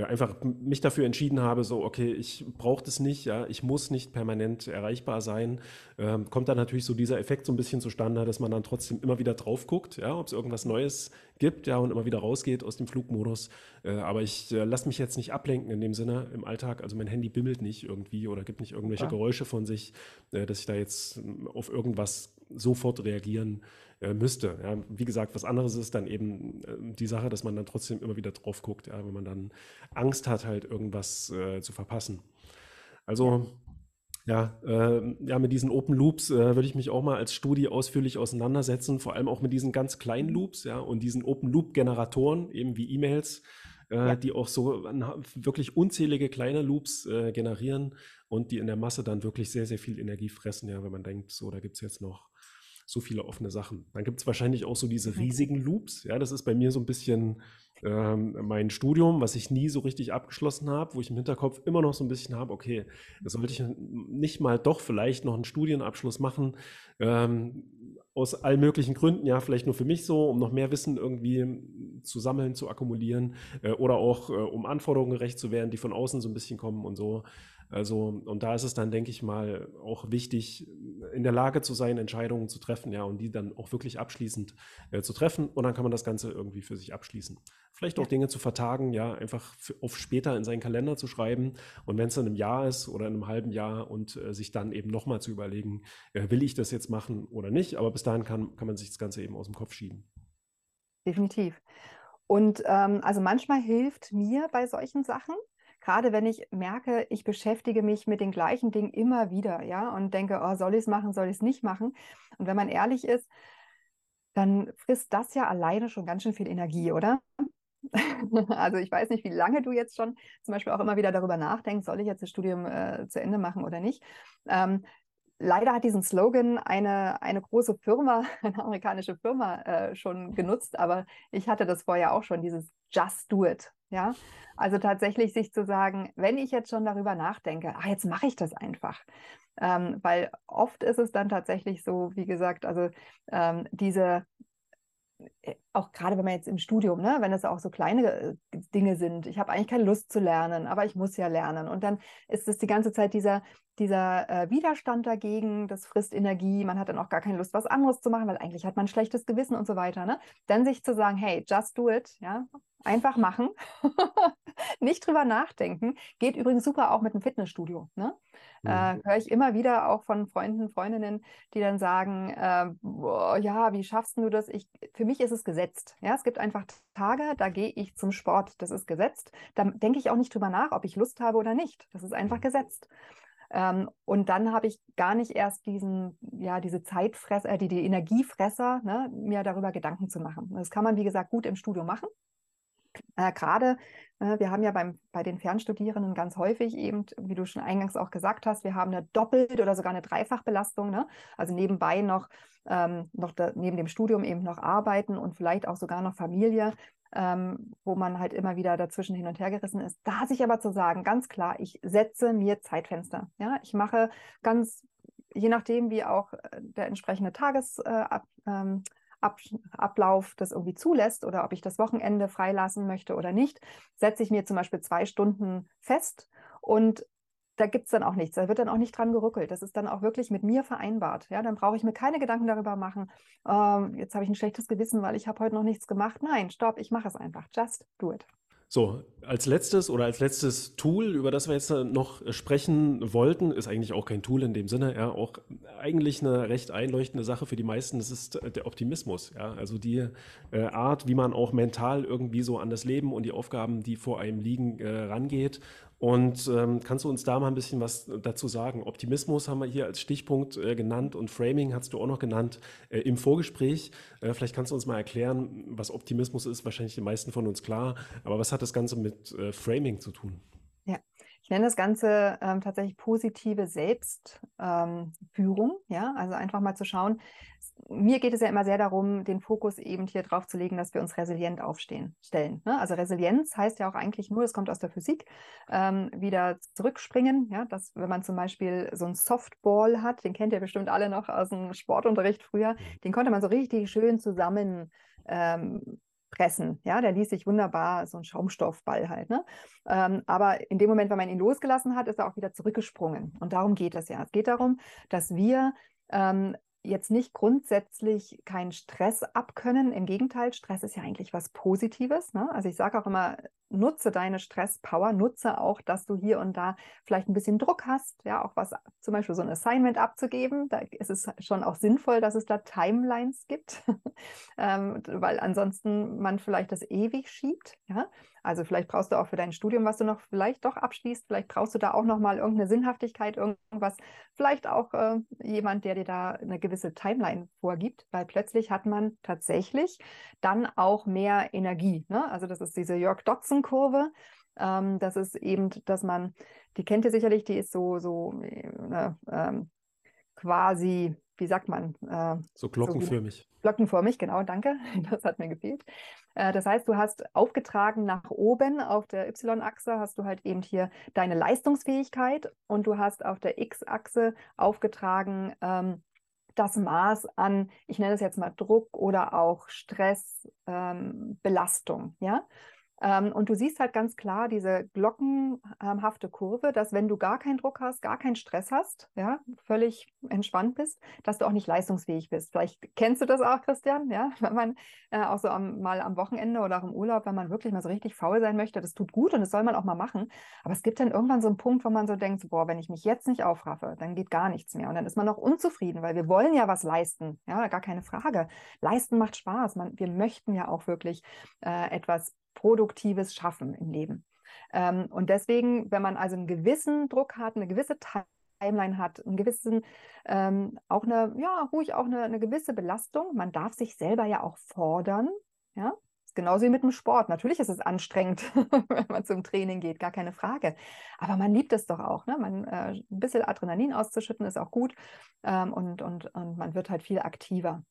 einfach mich dafür entschieden habe, so, okay, ich brauche das nicht, ja, ich muss nicht permanent erreichbar sein, ähm, kommt dann natürlich so dieser Effekt so ein bisschen zustande, dass man dann trotzdem immer wieder drauf guckt, ja, ob es irgendwas Neues gibt, ja, und immer wieder rausgeht aus dem Flugmodus. Äh, aber ich äh, lasse mich jetzt nicht ablenken in dem Sinne im Alltag. Also mein Handy bimmelt nicht irgendwie oder gibt nicht irgendwelche Geräusche von sich, äh, dass ich da jetzt auf irgendwas sofort reagieren äh, müsste. Ja, wie gesagt, was anderes ist dann eben äh, die Sache, dass man dann trotzdem immer wieder drauf guckt, ja, wenn man dann Angst hat, halt irgendwas äh, zu verpassen. Also ja, äh, ja, mit diesen Open Loops äh, würde ich mich auch mal als Studie ausführlich auseinandersetzen, vor allem auch mit diesen ganz kleinen Loops, ja, und diesen Open Loop Generatoren, eben wie E-Mails, äh, ja. die auch so wirklich unzählige kleine Loops äh, generieren und die in der Masse dann wirklich sehr, sehr viel Energie fressen, ja, wenn man denkt, so, da gibt es jetzt noch so viele offene Sachen. Dann gibt es wahrscheinlich auch so diese mhm. riesigen Loops. Ja, das ist bei mir so ein bisschen ähm, mein Studium, was ich nie so richtig abgeschlossen habe, wo ich im Hinterkopf immer noch so ein bisschen habe, okay, da sollte ich nicht mal doch vielleicht noch einen Studienabschluss machen, ähm, aus allen möglichen Gründen, ja, vielleicht nur für mich so, um noch mehr Wissen irgendwie zu sammeln, zu akkumulieren äh, oder auch äh, um Anforderungen gerecht zu werden, die von außen so ein bisschen kommen und so. Also, und da ist es dann, denke ich mal, auch wichtig, in der Lage zu sein, Entscheidungen zu treffen, ja, und die dann auch wirklich abschließend äh, zu treffen. Und dann kann man das Ganze irgendwie für sich abschließen. Vielleicht auch ja. Dinge zu vertagen, ja, einfach auf später in seinen Kalender zu schreiben. Und wenn es dann im Jahr ist oder in einem halben Jahr und äh, sich dann eben nochmal zu überlegen, äh, will ich das jetzt machen oder nicht. Aber bis dahin kann, kann man sich das Ganze eben aus dem Kopf schieben. Definitiv. Und ähm, also manchmal hilft mir bei solchen Sachen, gerade wenn ich merke, ich beschäftige mich mit den gleichen Dingen immer wieder, ja, und denke, oh, soll ich es machen, soll ich es nicht machen? Und wenn man ehrlich ist, dann frisst das ja alleine schon ganz schön viel Energie, oder? (laughs) also ich weiß nicht, wie lange du jetzt schon zum Beispiel auch immer wieder darüber nachdenkst, soll ich jetzt das Studium äh, zu Ende machen oder nicht. Ähm, leider hat diesen Slogan eine, eine große Firma, (laughs) eine amerikanische Firma äh, schon genutzt, aber ich hatte das vorher auch schon, dieses Just Do It. Ja, also tatsächlich sich zu sagen, wenn ich jetzt schon darüber nachdenke, ach, jetzt mache ich das einfach. Ähm, weil oft ist es dann tatsächlich so, wie gesagt, also ähm, diese äh, auch gerade wenn man jetzt im Studium, ne, wenn es auch so kleine äh, Dinge sind, ich habe eigentlich keine Lust zu lernen, aber ich muss ja lernen. Und dann ist es die ganze Zeit dieser, dieser äh, Widerstand dagegen, das frisst Energie, man hat dann auch gar keine Lust, was anderes zu machen, weil eigentlich hat man ein schlechtes Gewissen und so weiter. Ne? Dann sich zu sagen, hey, just do it, ja, einfach machen, (laughs) nicht drüber nachdenken, geht übrigens super auch mit dem Fitnessstudio. Ne? Äh, mhm. Höre ich immer wieder auch von Freunden, Freundinnen, die dann sagen, äh, boah, ja, wie schaffst du das? Ich, für mich ist es gesetzt. Ja, es gibt einfach Tage, da gehe ich zum Sport, das ist gesetzt. Da denke ich auch nicht drüber nach, ob ich Lust habe oder nicht. Das ist einfach mhm. gesetzt. Ähm, und dann habe ich gar nicht erst diesen, ja, diese Zeitfresser, äh, die, die Energiefresser, ne, mir darüber Gedanken zu machen. Das kann man, wie gesagt, gut im Studio machen. Äh, Gerade, äh, wir haben ja beim, bei den Fernstudierenden ganz häufig eben, wie du schon eingangs auch gesagt hast, wir haben eine Doppelt- oder sogar eine Dreifachbelastung. Ne? Also nebenbei noch, ähm, noch da, neben dem Studium eben noch arbeiten und vielleicht auch sogar noch Familie, ähm, wo man halt immer wieder dazwischen hin und her gerissen ist. Da sich aber zu sagen, ganz klar, ich setze mir Zeitfenster. Ja? Ich mache ganz, je nachdem, wie auch äh, der entsprechende Tages, äh, Ab Ablauf das irgendwie zulässt oder ob ich das Wochenende freilassen möchte oder nicht, setze ich mir zum Beispiel zwei Stunden fest und da gibt es dann auch nichts. Da wird dann auch nicht dran gerückelt. Das ist dann auch wirklich mit mir vereinbart. Ja, dann brauche ich mir keine Gedanken darüber machen, ähm, jetzt habe ich ein schlechtes Gewissen, weil ich habe heute noch nichts gemacht. Nein, stopp, ich mache es einfach. Just do it. So, als letztes oder als letztes Tool, über das wir jetzt noch sprechen wollten, ist eigentlich auch kein Tool in dem Sinne, ja, auch eigentlich eine recht einleuchtende Sache für die meisten, das ist der Optimismus, ja, also die äh, Art, wie man auch mental irgendwie so an das Leben und die Aufgaben, die vor einem liegen, äh, rangeht und ähm, kannst du uns da mal ein bisschen was dazu sagen? Optimismus haben wir hier als Stichpunkt äh, genannt und Framing hast du auch noch genannt äh, im Vorgespräch. Äh, vielleicht kannst du uns mal erklären, was Optimismus ist, wahrscheinlich den meisten von uns klar. Aber was hat das Ganze mit äh, Framing zu tun? Ich nenne das Ganze ähm, tatsächlich positive Selbstführung. Ja, also einfach mal zu schauen. Mir geht es ja immer sehr darum, den Fokus eben hier drauf zu legen, dass wir uns resilient aufstehen, stellen. Ne? Also Resilienz heißt ja auch eigentlich nur, es kommt aus der Physik, ähm, wieder zurückspringen. Ja, dass wenn man zum Beispiel so einen Softball hat, den kennt ihr bestimmt alle noch aus dem Sportunterricht früher, mhm. den konnte man so richtig schön zusammen ähm, pressen. Ja, der ließ sich wunderbar, so ein Schaumstoffball halt. Ne? Ähm, aber in dem Moment, wenn man ihn losgelassen hat, ist er auch wieder zurückgesprungen. Und darum geht es ja. Es geht darum, dass wir ähm, jetzt nicht grundsätzlich keinen Stress abkönnen. Im Gegenteil, Stress ist ja eigentlich was Positives. Ne? Also ich sage auch immer, nutze deine Stresspower, nutze auch, dass du hier und da vielleicht ein bisschen Druck hast, ja, auch was zum Beispiel so ein Assignment abzugeben. Da ist es schon auch sinnvoll, dass es da Timelines gibt, (laughs) ähm, weil ansonsten man vielleicht das ewig schiebt, ja. Also vielleicht brauchst du auch für dein Studium, was du noch vielleicht doch abschließt, vielleicht brauchst du da auch noch mal irgendeine Sinnhaftigkeit, irgendwas, vielleicht auch äh, jemand, der dir da eine gewisse Timeline vorgibt, weil plötzlich hat man tatsächlich dann auch mehr Energie. Ne? Also das ist diese Jörg Dotzen-Kurve. Ähm, das ist eben, dass man, die kennt ihr sicherlich, die ist so, so äh, ähm, quasi wie sagt man? Äh, so glockenförmig. So glockenförmig, genau, danke. (laughs) Das hat mir gefehlt. Äh, das heißt, du hast aufgetragen nach oben auf der Y-Achse hast du halt eben hier deine Leistungsfähigkeit und du hast auf der X-Achse aufgetragen ähm, das Maß an, ich nenne es jetzt mal Druck oder auch Stress, ähm, Belastung, ja. Ähm, und du siehst halt ganz klar diese glockenhafte Kurve, dass wenn du gar keinen Druck hast, gar keinen Stress hast, ja, völlig entspannt bist, dass du auch nicht leistungsfähig bist. Vielleicht kennst du das auch, Christian, ja, (laughs) wenn man äh, auch so am, mal am Wochenende oder auch im Urlaub, wenn man wirklich mal so richtig faul sein möchte, das tut gut und das soll man auch mal machen. Aber es gibt dann irgendwann so einen Punkt, wo man so denkt, boah, wenn ich mich jetzt nicht aufraffe, dann geht gar nichts mehr. Und dann ist man auch unzufrieden, weil wir wollen ja was leisten, ja, gar keine Frage. Leisten macht Spaß. Man, wir möchten ja auch wirklich äh, etwas Produktives schaffen im Leben. Ähm, und deswegen, wenn man also einen gewissen Druck hat, eine gewisse Timeline hat, einen gewissen, ähm, auch eine, ja, ruhig auch eine, eine gewisse Belastung, man darf sich selber ja auch fordern, ja, genauso wie mit dem Sport. Natürlich ist es anstrengend, (laughs) wenn man zum Training geht, gar keine Frage. Aber man liebt es doch auch. Ne? Man, äh, ein bisschen Adrenalin auszuschütten ist auch gut ähm, und, und, und man wird halt viel aktiver.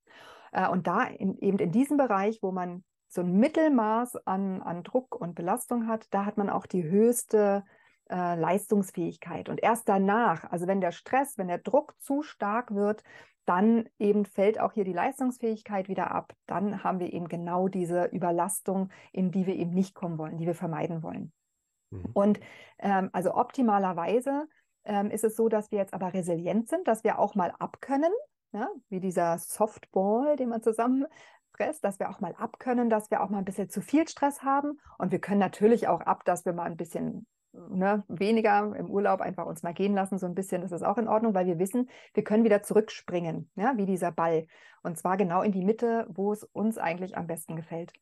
Äh, und da in, eben in diesem Bereich, wo man so ein Mittelmaß an, an Druck und Belastung hat, da hat man auch die höchste äh, Leistungsfähigkeit. Und erst danach, also wenn der Stress, wenn der Druck zu stark wird, dann eben fällt auch hier die Leistungsfähigkeit wieder ab. Dann haben wir eben genau diese Überlastung, in die wir eben nicht kommen wollen, die wir vermeiden wollen. Mhm. Und ähm, also optimalerweise ähm, ist es so, dass wir jetzt aber resilient sind, dass wir auch mal abkönnen, ja, wie dieser Softball, den man zusammen Stress, dass wir auch mal abkönnen, dass wir auch mal ein bisschen zu viel Stress haben. Und wir können natürlich auch ab, dass wir mal ein bisschen ne, weniger im Urlaub einfach uns mal gehen lassen, so ein bisschen, das ist auch in Ordnung, weil wir wissen, wir können wieder zurückspringen, ja, wie dieser Ball. Und zwar genau in die Mitte, wo es uns eigentlich am besten gefällt.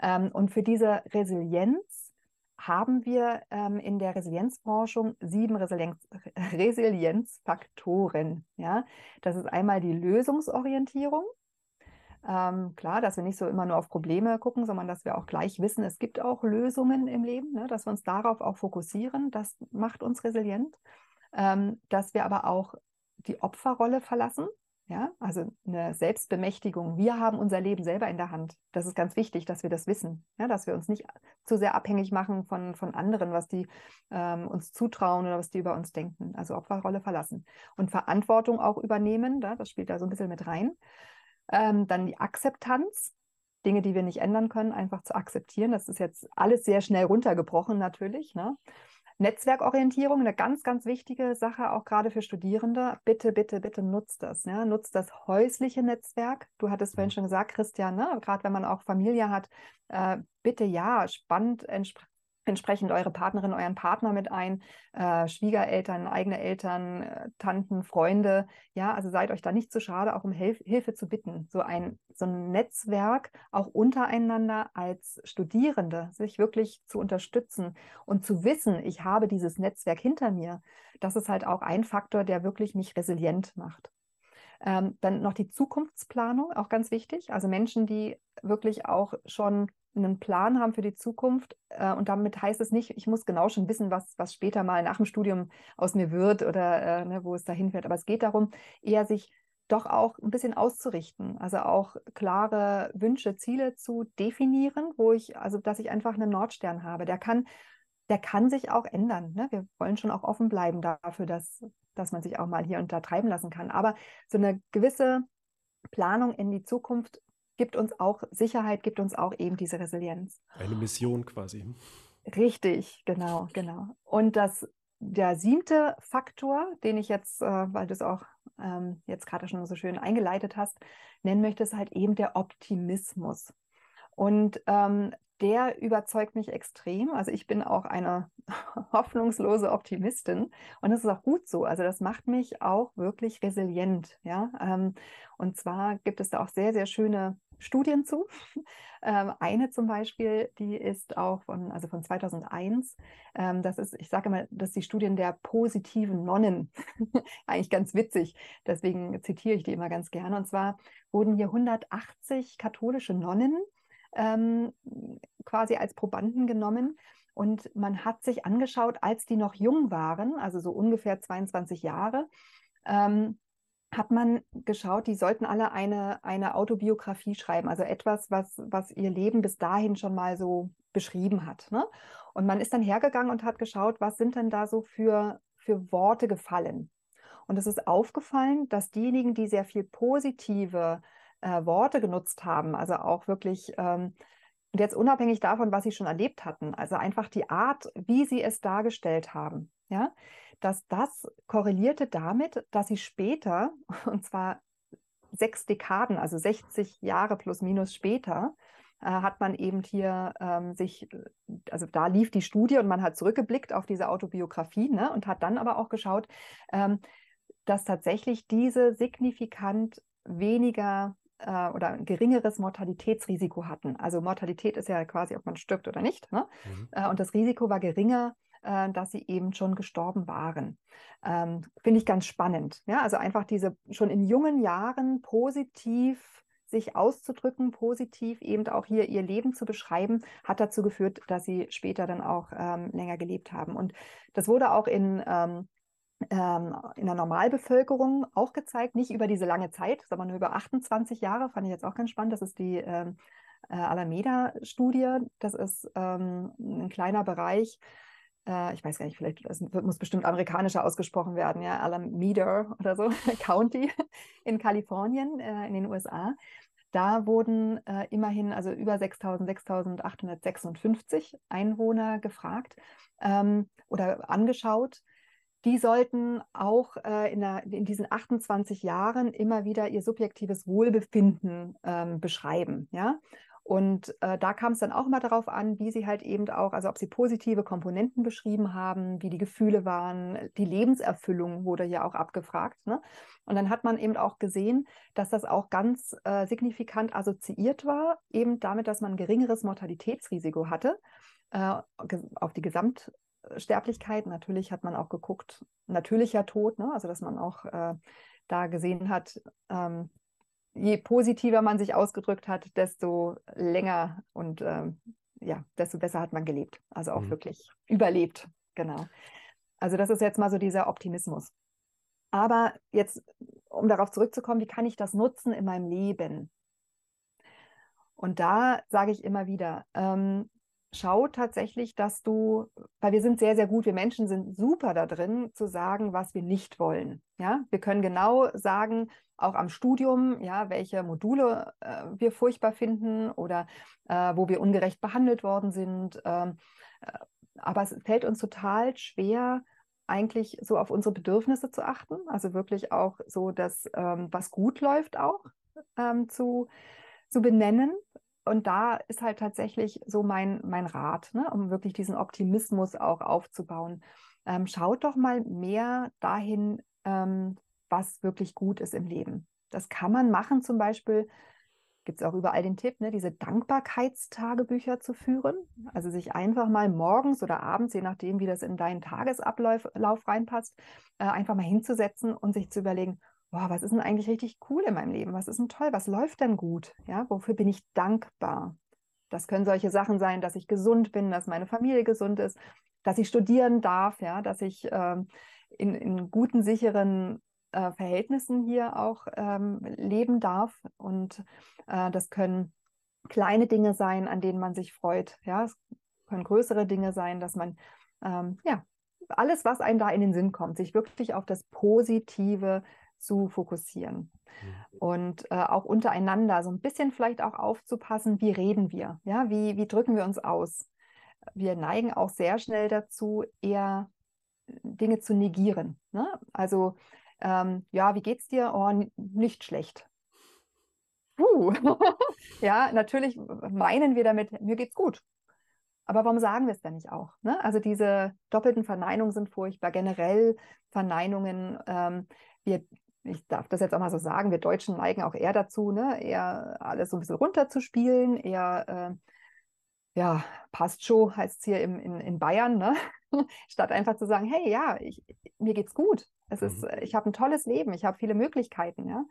Ähm, und für diese Resilienz haben wir ähm, in der Resilienzforschung sieben Resilienz, Resilienzfaktoren. Ja? Das ist einmal die Lösungsorientierung. Ähm, klar, dass wir nicht so immer nur auf Probleme gucken, sondern dass wir auch gleich wissen, es gibt auch Lösungen im Leben, ne, dass wir uns darauf auch fokussieren. Das macht uns resilient. Ähm, dass wir aber auch die Opferrolle verlassen. Ja, also eine Selbstbemächtigung. Wir haben unser Leben selber in der Hand. Das ist ganz wichtig, dass wir das wissen. Ja, dass wir uns nicht zu sehr abhängig machen von, von anderen, was die ähm, uns zutrauen oder was die über uns denken. Also Opferrolle verlassen. Und Verantwortung auch übernehmen. Da, das spielt da so ein bisschen mit rein. Ähm, dann die Akzeptanz, Dinge, die wir nicht ändern können, einfach zu akzeptieren. Das ist jetzt alles sehr schnell runtergebrochen natürlich. Ne? Netzwerkorientierung, eine ganz, ganz wichtige Sache, auch gerade für Studierende. Bitte, bitte, bitte nutzt das. Ne? Nutzt das häusliche Netzwerk. Du hattest vorhin mhm. schon gesagt, Christian, ne? gerade wenn man auch Familie hat, äh, bitte ja, spannend entsprechend eure Partnerin, euren Partner mit ein, äh, Schwiegereltern, eigene Eltern, äh, Tanten, Freunde. Ja, also seid euch da nicht zu schade, auch um Hilf Hilfe zu bitten. So ein, so ein Netzwerk auch untereinander als Studierende, sich wirklich zu unterstützen und zu wissen, ich habe dieses Netzwerk hinter mir. Das ist halt auch ein Faktor, der wirklich mich resilient macht. Ähm, dann noch die Zukunftsplanung, auch ganz wichtig. Also Menschen, die wirklich auch schon einen Plan haben für die Zukunft. Äh, und damit heißt es nicht, ich muss genau schon wissen, was, was später mal nach dem Studium aus mir wird oder äh, ne, wo es dahin fährt. Aber es geht darum, eher sich doch auch ein bisschen auszurichten, also auch klare Wünsche, Ziele zu definieren, wo ich, also dass ich einfach einen Nordstern habe. Der kann, der kann sich auch ändern. Ne? Wir wollen schon auch offen bleiben dafür, dass, dass man sich auch mal hier und da treiben lassen kann. Aber so eine gewisse Planung in die Zukunft gibt uns auch Sicherheit, gibt uns auch eben diese Resilienz. Eine Mission quasi. Richtig, genau, genau. Und das, der siebte Faktor, den ich jetzt, äh, weil du es auch ähm, jetzt gerade schon so schön eingeleitet hast, nennen möchte, ist halt eben der Optimismus. Und ähm, der überzeugt mich extrem. Also ich bin auch eine (laughs) hoffnungslose Optimistin und das ist auch gut so. Also das macht mich auch wirklich resilient. Ja, ähm, und zwar gibt es da auch sehr, sehr schöne Studien zu. (laughs) Ähm, eine zum Beispiel, die ist auch von, also von 2001. Ähm, das ist, ich sage immer, das ist die Studien der positiven Nonnen. (laughs) Eigentlich ganz witzig. Deswegen zitiere ich die immer ganz gerne. Und zwar wurden hier 180 katholische Nonnen ähm, quasi als Probanden genommen. Und man hat sich angeschaut, als die noch jung waren, also so ungefähr 22 Jahre, ähm, hat man geschaut, die sollten alle eine, eine Autobiografie schreiben, also etwas, was, was ihr Leben bis dahin schon mal so beschrieben hat. Ne? Und man ist dann hergegangen und hat geschaut, was sind denn da so für, für Worte gefallen. Und es ist aufgefallen, dass diejenigen, die sehr viel positive äh, Worte genutzt haben, also auch wirklich, ähm, und jetzt unabhängig davon, was sie schon erlebt hatten, also einfach die Art, wie sie es dargestellt haben, ja, dass das korrelierte damit, dass sie später, (laughs) und zwar sechs Dekaden, also 60 Jahre plus minus später, äh, hat man eben hier ähm, sich, also da lief die Studie und man hat zurückgeblickt auf diese Autobiografie ne, und hat dann aber auch geschaut, ähm, dass tatsächlich diese signifikant weniger äh, oder ein geringeres Mortalitätsrisiko hatten. Also Mortalität ist ja quasi, ob man stirbt oder nicht. Ne? Mhm. Äh, und das Risiko war geringer äh, dass sie eben schon gestorben waren. Ähm, Finde ich ganz spannend. Ja, also einfach diese schon in jungen Jahren positiv sich auszudrücken, positiv eben auch hier ihr Leben zu beschreiben, hat dazu geführt, dass sie später dann auch ähm, länger gelebt haben. Und das wurde auch in ähm, ähm in der Normalbevölkerung auch gezeigt, nicht über diese lange Zeit, sondern nur über 28 Jahre, fand ich jetzt auch ganz spannend. Das ist die ähm, äh, Alameda-Studie. Das ist ähm, ein kleiner Bereich, äh, ich weiß gar nicht, vielleicht das muss bestimmt amerikanischer ausgesprochen werden, ja, Alameda oder so, (laughs) County in Kalifornien, äh, in den USA. Da wurden äh, immerhin also über 6.000, 6.856 Einwohner gefragt ähm, oder angeschaut. Die sollten auch äh, in, der, in, diesen 28 Jahren immer wieder ihr subjektives Wohlbefinden ähm, beschreiben. Ja? Und äh, da kam es dann auch immer darauf an, wie sie halt eben auch, also ob sie positive Komponenten beschrieben haben, wie die Gefühle waren, die Lebenserfüllung wurde ja auch abgefragt. Ne? Und dann hat man eben auch gesehen, dass das auch ganz äh, signifikant assoziiert war, eben damit, dass man ein geringeres Mortalitätsrisiko hatte äh, auf die Gesamtsterblichkeit. Natürlich hat man auch geguckt, natürlicher Tod, ne? also dass man auch äh, da gesehen hat, ähm, je positiver man sich ausgedrückt hat, desto länger und ähm, ja, desto besser hat man gelebt. Also auch mhm. wirklich überlebt. Genau. Also das ist jetzt mal so dieser Optimismus. Aber jetzt, um darauf zurückzukommen, wie kann ich das nutzen in meinem Leben? Und da sage ich immer wieder, ähm, schau tatsächlich, dass du, weil wir sind sehr, sehr gut, wir Menschen sind super da drin, zu sagen, was wir nicht wollen. Ja, wir können genau sagen, auch am Studium, ja, welche Module äh, wir furchtbar finden oder äh, wo wir ungerecht behandelt worden sind. Ähm, äh, aber es fällt uns total schwer, eigentlich so auf unsere Bedürfnisse zu achten, also wirklich auch so das, ähm, was gut läuft, auch ähm, zu, zu benennen. Und da ist halt tatsächlich so mein, mein Rat, ne, um wirklich diesen Optimismus auch aufzubauen. Ähm, schaut doch mal mehr dahin, ähm, was wirklich gut ist im Leben. Das kann man machen, zum Beispiel, gibt es auch überall den Tipp, ne, diese Dankbarkeitstagebücher zu führen. Also sich einfach mal morgens oder abends, je nachdem, wie das in deinen Tagesablauf Lauf reinpasst, äh, einfach mal hinzusetzen und sich zu überlegen, boah, was ist denn eigentlich richtig cool in meinem Leben? Was ist denn toll? Was läuft denn gut? Ja, wofür bin ich dankbar? Das können solche Sachen sein, dass ich gesund bin, dass meine Familie gesund ist, dass ich studieren darf, ja, dass ich ähm, in, in guten, sicheren äh, Verhältnissen hier auch ähm, leben darf. Und äh, das können kleine Dinge sein, an denen man sich freut. Ja, es können größere Dinge sein, dass man ähm, ja alles, was einem da in den Sinn kommt, sich wirklich auf das Positive zu fokussieren. Mhm. Und äh, auch untereinander so ein bisschen vielleicht auch aufzupassen, wie reden wir, ja, wie, wie drücken wir uns aus. Wir neigen auch sehr schnell dazu, eher Dinge zu negieren. Ne? Also, ähm, ja, wie geht's dir? Oh, nicht schlecht. Puh. (laughs) ja, natürlich meinen wir damit, mir geht's gut. Aber warum sagen wir es denn nicht auch? Ne? Also diese doppelten Verneinungen sind furchtbar. Generell Verneinungen, ähm, wir, ich darf das jetzt auch mal so sagen, wir Deutschen neigen auch eher dazu, ne? eher alles so ein bisschen runterzuspielen, eher, äh, ja, passt schon, heißt es hier im, in, in Bayern, ne? (laughs) statt einfach zu sagen, hey, ja, ich, mir geht's gut. Es mhm. ist, ich habe ein tolles Leben, ich habe viele Möglichkeiten, ja.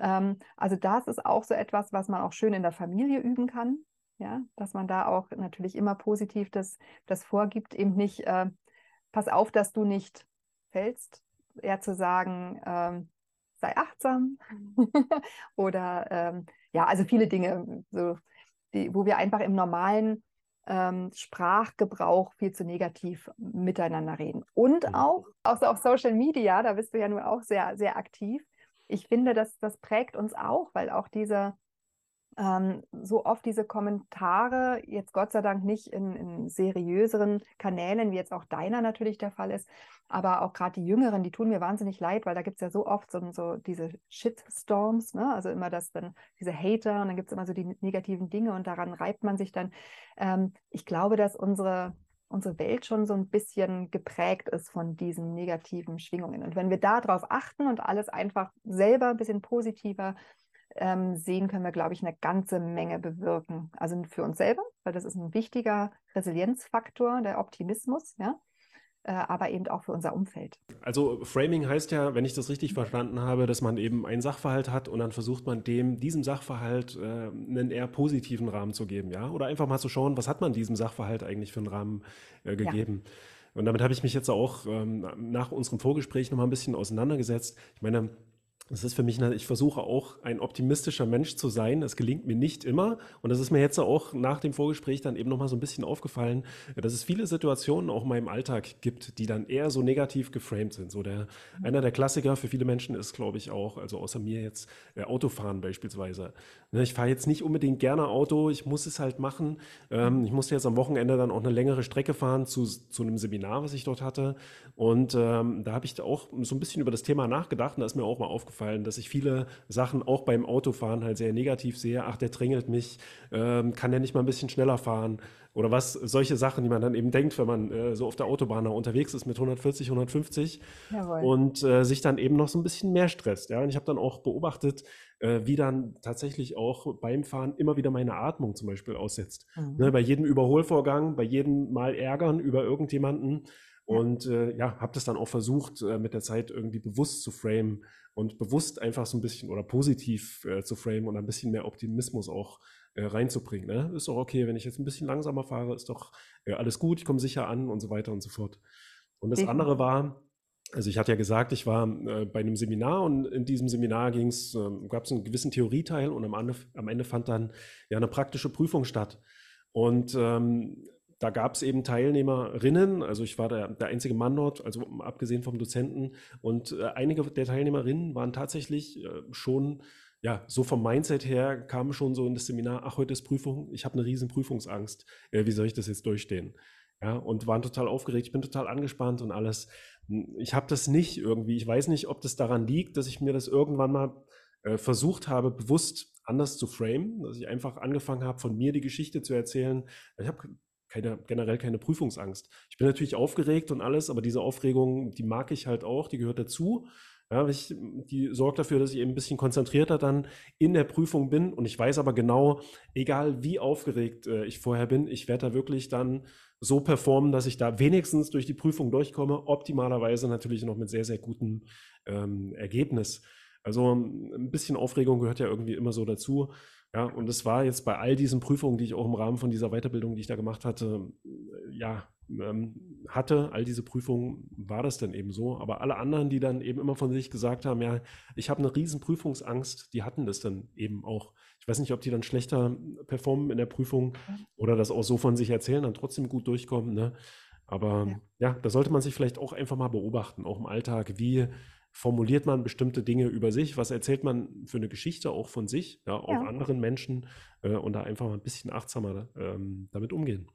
Ähm, also das ist auch so etwas, was man auch schön in der Familie üben kann, ja, dass man da auch natürlich immer positiv das, das vorgibt, eben nicht, äh, pass auf, dass du nicht fällst, eher zu sagen, ähm, sei achtsam (laughs) oder ähm, ja, also viele Dinge, so, die, wo wir einfach im normalen ähm, Sprachgebrauch viel zu negativ miteinander reden. Und mhm. auch, auch auf Social Media, da bist du ja nur auch sehr, sehr aktiv. Ich finde, das, das prägt uns auch, weil auch diese, ähm, so oft diese Kommentare, jetzt Gott sei Dank nicht in, in seriöseren Kanälen, wie jetzt auch deiner natürlich der Fall ist, aber auch gerade die Jüngeren, die tun mir wahnsinnig leid, weil da gibt es ja so oft so, so diese Shitstorms, ne? also immer das dann, diese Hater und dann gibt es immer so die negativen Dinge und daran reibt man sich dann. Ähm, ich glaube, dass unsere unsere Welt schon so ein bisschen geprägt ist von diesen negativen Schwingungen. Und wenn wir darauf achten und alles einfach selber ein bisschen positiver ähm, sehen, können wir, glaube ich, eine ganze Menge bewirken. Also für uns selber, weil das ist ein wichtiger Resilienzfaktor, der Optimismus, ja äh, aber eben auch für unser Umfeld. Also Framing heißt ja, wenn ich das richtig verstanden habe, dass man eben einen Sachverhalt hat und dann versucht man dem, diesem Sachverhalt äh, einen eher positiven Rahmen zu geben, ja? Oder einfach mal zu schauen, was hat man diesem Sachverhalt eigentlich für einen Rahmen äh, gegeben. Ja. Und damit habe ich mich jetzt auch ähm, nach unserem Vorgespräch nochmal ein bisschen auseinandergesetzt. Ich meine, das ist für mich, ich versuche auch ein optimistischer Mensch zu sein. Das gelingt mir nicht immer. Und das ist mir jetzt auch nach dem Vorgespräch dann eben nochmal so ein bisschen aufgefallen, dass es viele Situationen auch in meinem Alltag gibt, die dann eher so negativ geframed sind. So der, einer der Klassiker für viele Menschen ist, glaube ich, auch, also außer mir jetzt, äh, Autofahren beispielsweise. Ne, ich fahre jetzt nicht unbedingt gerne Auto, ich muss es halt machen. Ähm, ich musste jetzt am Wochenende dann auch eine längere Strecke fahren zu, zu einem Seminar, was ich dort hatte. Und ähm, da habe ich auch so ein bisschen über das Thema nachgedacht und da ist mir auch mal aufgefallen, dass ich viele Sachen auch beim Autofahren halt sehr negativ sehe. Ach, der drängelt mich, ähm, kann der nicht mal ein bisschen schneller fahren? Oder was, solche Sachen, die man dann eben denkt, wenn man äh, so auf der Autobahn unterwegs ist mit 140, 150 Jawohl. und äh, sich dann eben noch so ein bisschen mehr stresst. Ja? Und ich habe dann auch beobachtet, äh, wie dann tatsächlich auch beim Fahren immer wieder meine Atmung zum Beispiel aussetzt. Mhm. Ne, bei jedem Überholvorgang, bei jedem Mal ärgern über irgendjemanden und äh, ja, habe das dann auch versucht, äh, mit der Zeit irgendwie bewusst zu framen und bewusst einfach so ein bisschen oder positiv äh, zu framen und ein bisschen mehr Optimismus auch äh, reinzubringen. Ne? Ist doch okay, wenn ich jetzt ein bisschen langsamer fahre, ist doch äh, alles gut, ich komme sicher an und so weiter und so fort. Und das andere war, also ich hatte ja gesagt, ich war äh, bei einem Seminar und in diesem Seminar äh, gab es einen gewissen Theorieteil und am Ende, am Ende fand dann ja eine praktische Prüfung statt. Und ähm, da gab es eben Teilnehmerinnen, also ich war der, der einzige Mann dort, also abgesehen vom Dozenten, und äh, einige der Teilnehmerinnen waren tatsächlich äh, schon, ja, so vom Mindset her kamen schon so in das Seminar, ach, heute ist Prüfung, ich habe eine riesen Prüfungsangst, äh, wie soll ich das jetzt durchstehen? Ja, und waren total aufgeregt, ich bin total angespannt und alles. Ich habe das nicht irgendwie, ich weiß nicht, ob das daran liegt, dass ich mir das irgendwann mal äh, versucht habe, bewusst anders zu framen, dass ich einfach angefangen habe, von mir die Geschichte zu erzählen. Ich habe keine, generell keine Prüfungsangst. Ich bin natürlich aufgeregt und alles, aber diese Aufregung, die mag ich halt auch, die gehört dazu. Ja, ich, die sorgt dafür, dass ich eben ein bisschen konzentrierter dann in der Prüfung bin und ich weiß aber genau, egal wie aufgeregt äh, ich vorher bin, ich werde da wirklich dann so performen, dass ich da wenigstens durch die Prüfung durchkomme, optimalerweise natürlich noch mit sehr, sehr gutem ähm, Ergebnis. Also ein bisschen Aufregung gehört ja irgendwie immer so dazu. Ja, und es war jetzt bei all diesen Prüfungen, die ich auch im Rahmen von dieser Weiterbildung, die ich da gemacht hatte, ja, ähm, hatte, all diese Prüfungen, war das dann eben so. Aber alle anderen, die dann eben immer von sich gesagt haben, ja, ich habe eine riesen Prüfungsangst, die hatten das dann eben auch. Ich weiß nicht, ob die dann schlechter performen in der Prüfung oder das auch so von sich erzählen, dann trotzdem gut durchkommen. Ne? Aber ja. ja, da sollte man sich vielleicht auch einfach mal beobachten, auch im Alltag, wie formuliert man bestimmte Dinge über sich, was erzählt man für eine Geschichte auch von sich, ja, auch ja. anderen Menschen äh, und da einfach mal ein bisschen achtsamer ähm, damit umgehen.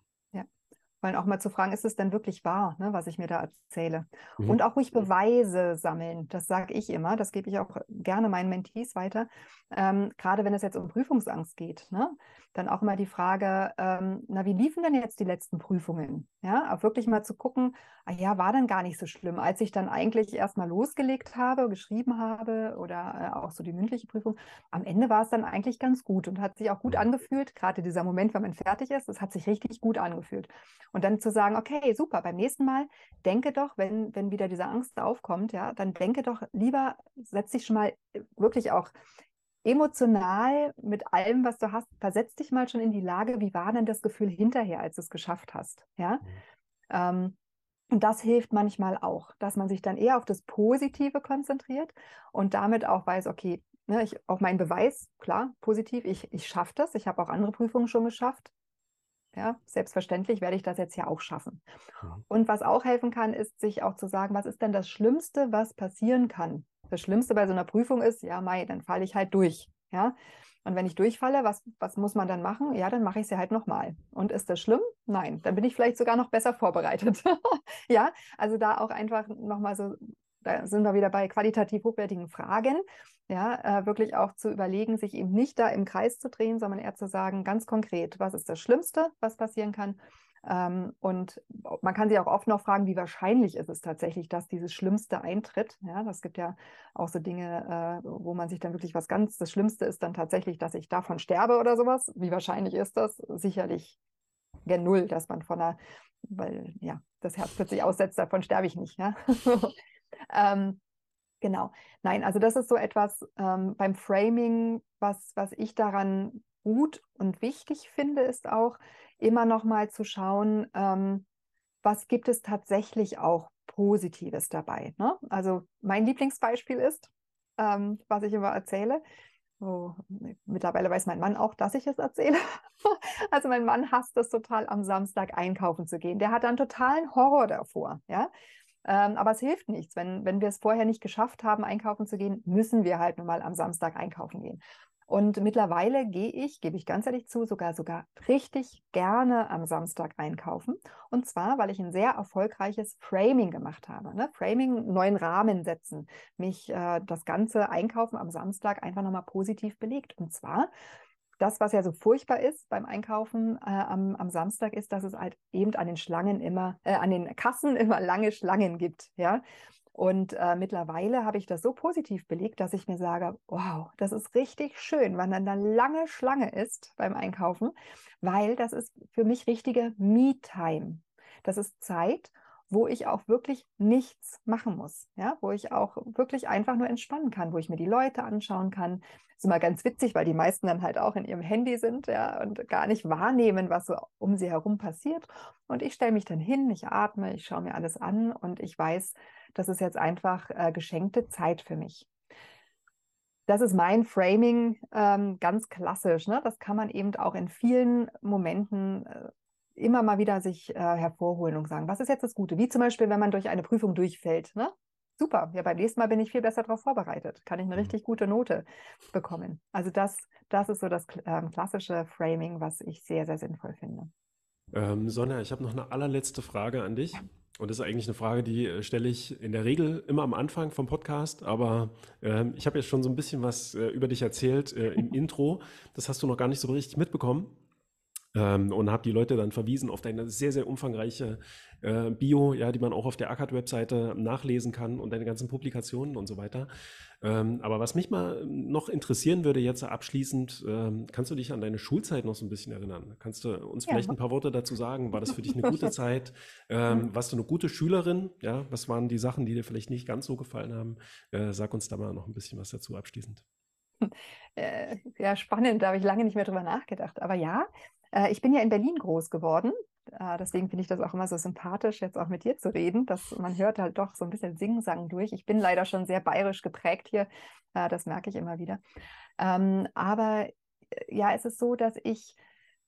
Weil auch mal zu fragen, ist es denn wirklich wahr, ne, was ich mir da erzähle? Mhm. Und auch ruhig Beweise sammeln, das sage ich immer, das gebe ich auch gerne meinen Mentees weiter, ähm, gerade wenn es jetzt um Prüfungsangst geht. Ne? Dann auch immer die Frage, ähm, na, wie liefen denn jetzt die letzten Prüfungen? Ja, auch wirklich mal zu gucken, ah ja, war dann gar nicht so schlimm, als ich dann eigentlich erstmal losgelegt habe, geschrieben habe oder äh, auch so die mündliche Prüfung. Am Ende war es dann eigentlich ganz gut und hat sich auch gut angefühlt, gerade dieser Moment, wenn man fertig ist, es hat sich richtig gut angefühlt. Und dann zu sagen, okay, super, beim nächsten Mal denke doch, wenn, wenn wieder diese Angst aufkommt, ja, dann denke doch lieber, setz dich schon mal äh, wirklich auch emotional mit allem, was du hast, versetz dich mal schon in die Lage, wie war denn das Gefühl hinterher, als du es geschafft hast? Ja. Mhm. Ähm, und das hilft manchmal auch, dass man sich dann eher auf das Positive konzentriert und damit auch weiß, okay, ne, ich, auch mein Beweis, klar, positiv, ich, ich schaffe das. Ich habe auch andere Prüfungen schon geschafft. Ja, selbstverständlich werde ich das jetzt ja auch schaffen. Mhm. Und was auch helfen kann, ist, sich auch zu sagen, was ist denn das Schlimmste, was passieren kann? Das Schlimmste bei so einer Prüfung ist, ja, Mai, dann falle ich halt durch. Ja. Und wenn ich durchfalle, was, was muss man dann machen? Ja, dann mache ich sie halt nochmal. Und ist das schlimm? Nein, dann bin ich vielleicht sogar noch besser vorbereitet. (laughs) ja, also da auch einfach nochmal so, da sind wir wieder bei qualitativ hochwertigen Fragen. Ja, äh, wirklich auch zu überlegen, sich eben nicht da im Kreis zu drehen, sondern eher zu sagen, ganz konkret, was ist das Schlimmste, was passieren kann? Ähm, und man kann sich auch oft noch fragen, wie wahrscheinlich ist es tatsächlich, dass dieses Schlimmste eintritt. Ja, das gibt ja auch so Dinge, äh, wo man sich dann wirklich was ganz, das Schlimmste ist dann tatsächlich, dass ich davon sterbe oder sowas. Wie wahrscheinlich ist das? Sicherlich gen Null, dass man von einer, weil ja, das Herz plötzlich aussetzt, davon sterbe ich nicht. Ja? (laughs) ähm, genau. Nein, also das ist so etwas ähm, beim Framing, was, was ich daran gut und wichtig finde, ist auch, immer noch mal zu schauen, ähm, was gibt es tatsächlich auch Positives dabei. Ne? Also mein Lieblingsbeispiel ist, ähm, was ich immer erzähle, oh, mittlerweile weiß mein Mann auch, dass ich es erzähle. (laughs) also mein Mann hasst es total, am Samstag einkaufen zu gehen. Der hat einen totalen Horror davor. Ja? Ähm, aber es hilft nichts. Wenn, wenn wir es vorher nicht geschafft haben, einkaufen zu gehen, müssen wir halt nun mal am Samstag einkaufen gehen. Und mittlerweile gehe ich, gebe ich ganz ehrlich zu, sogar sogar richtig gerne am Samstag einkaufen. Und zwar, weil ich ein sehr erfolgreiches Framing gemacht habe. Ne? Framing, neuen Rahmen setzen, mich äh, das ganze Einkaufen am Samstag einfach nochmal positiv belegt. Und zwar, das, was ja so furchtbar ist beim Einkaufen äh, am, am, Samstag, ist, dass es halt eben an den Schlangen immer, äh, an den Kassen (laughs) immer lange Schlangen gibt. Ja, und äh, mittlerweile habe ich das so positiv belegt, dass ich mir sage, wow, das ist richtig schön, wenn dann eine lange Schlange ist beim Einkaufen, weil das ist für mich richtige Me-Time. Das ist Zeit, wo ich auch wirklich nichts machen muss, ja, wo ich auch wirklich einfach nur entspannen kann, wo ich mir die Leute anschauen kann. Ist immer ganz witzig, weil die meisten dann halt auch in ihrem Handy sind, ja, und gar nicht wahrnehmen, was so um sie herum passiert. Und ich stelle mich dann hin, ich atme, ich schaue mir alles an und ich weiß, das ist jetzt einfach äh, geschenkte Zeit für mich. Das ist mein Framing ähm, ganz klassisch. Ne? Das kann man eben auch in vielen Momenten äh, immer mal wieder sich äh, hervorholen und sagen, was ist jetzt das Gute? Wie zum Beispiel, wenn man durch eine Prüfung durchfällt. Ne? Super, ja, beim nächsten Mal bin ich viel besser darauf vorbereitet. Kann ich eine mhm. richtig gute Note bekommen. Also das, das ist so das ähm, klassische Framing, was ich sehr, sehr sinnvoll finde. Ähm, Sonja, ich habe noch eine allerletzte Frage an dich. Und das ist eigentlich eine Frage, die äh, stelle ich in der Regel immer am Anfang vom Podcast, aber äh, ich habe jetzt schon so ein bisschen was äh, über dich erzählt äh, im (laughs) Intro. Das hast du noch gar nicht so richtig mitbekommen. Ähm, und habe die Leute dann verwiesen auf deine sehr, sehr umfangreiche äh, Bio, ja, die man auch auf der ACAD-Webseite nachlesen kann und deine ganzen Publikationen und so weiter. Ähm, aber was mich mal noch interessieren würde jetzt abschließend, ähm, kannst du dich an deine Schulzeit noch so ein bisschen erinnern? Kannst du uns ja. vielleicht ein paar Worte dazu sagen? War das für dich eine gute (laughs) Zeit? Ähm, warst du eine gute Schülerin? Ja, was waren die Sachen, die dir vielleicht nicht ganz so gefallen haben? Äh, sag uns da mal noch ein bisschen was dazu abschließend. (laughs) Äh, ja, spannend, da habe ich lange nicht mehr drüber nachgedacht. Aber ja, ich bin ja in Berlin groß geworden. Äh, deswegen finde ich das auch immer so sympathisch, jetzt auch mit dir zu reden, dass man hört halt doch so ein bisschen Singsang durch. Ich bin leider schon sehr bayerisch geprägt hier. Äh, das merke ich immer wieder. Ähm, aber ja, es ist so, dass ich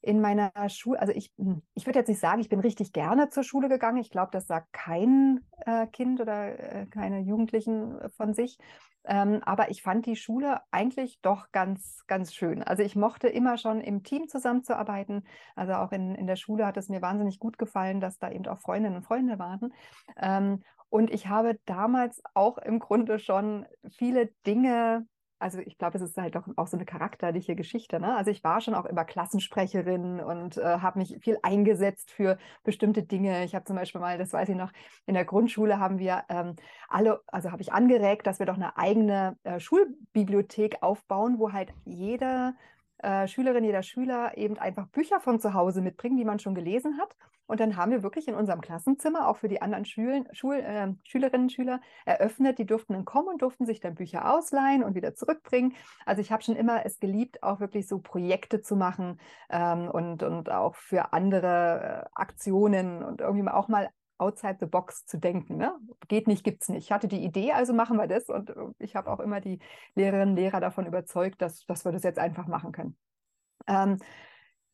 in meiner Schule, also ich, hm, ich würde jetzt nicht sagen, ich bin richtig gerne zur Schule gegangen. Ich glaube, das sagt kein äh, Kind oder äh, keine Jugendlichen von sich. Ähm, aber ich fand die Schule eigentlich doch ganz, ganz schön. Also ich mochte immer schon im Team zusammenzuarbeiten. Also auch in, in der Schule hat es mir wahnsinnig gut gefallen, dass da eben auch Freundinnen und Freunde waren. Ähm, und ich habe damals auch im Grunde schon viele Dinge also ich glaube, es ist halt doch auch so eine charakterliche Geschichte. Ne? Also ich war schon auch immer Klassensprecherin und äh, habe mich viel eingesetzt für bestimmte Dinge. Ich habe zum Beispiel mal, das weiß ich noch, in der Grundschule haben wir ähm, alle, also habe ich angeregt, dass wir doch eine eigene äh, Schulbibliothek aufbauen, wo halt jede äh, Schülerin, jeder Schüler eben einfach Bücher von zu Hause mitbringen, die man schon gelesen hat. Und dann haben wir wirklich in unserem Klassenzimmer auch für die anderen Schulen, Schul, äh, Schülerinnen und Schüler eröffnet. Die durften dann kommen und durften sich dann Bücher ausleihen und wieder zurückbringen. Also ich habe schon immer es geliebt, auch wirklich so Projekte zu machen ähm, und, und auch für andere äh, Aktionen und irgendwie auch mal outside the box zu denken. Ne? Geht nicht, gibt's nicht. Ich hatte die Idee, also machen wir das. Und äh, ich habe auch immer die Lehrerinnen und Lehrer davon überzeugt, dass, dass wir das jetzt einfach machen können. Ähm,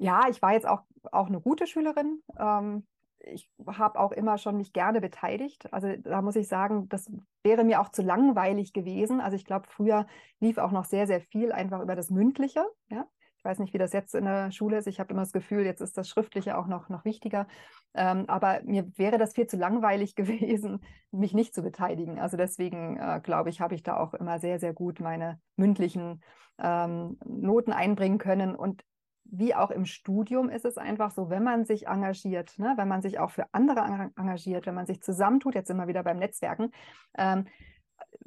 ja, ich war jetzt auch, auch eine gute Schülerin. Ähm, ich habe auch immer schon mich gerne beteiligt. Also da muss ich sagen, das wäre mir auch zu langweilig gewesen. Also ich glaube, früher lief auch noch sehr, sehr viel einfach über das Mündliche. Ja? Ich weiß nicht, wie das jetzt in der Schule ist. Ich habe immer das Gefühl, jetzt ist das Schriftliche auch noch, noch wichtiger. Ähm, aber mir wäre das viel zu langweilig (laughs) gewesen, mich nicht zu beteiligen. Also deswegen äh, glaube ich, habe ich da auch immer sehr, sehr gut meine mündlichen ähm, Noten einbringen können. Und wie auch im Studium ist es einfach so, wenn man sich engagiert, ne, wenn man sich auch für andere engagiert, wenn man sich zusammentut, jetzt wir wieder beim Netzwerken. Ähm,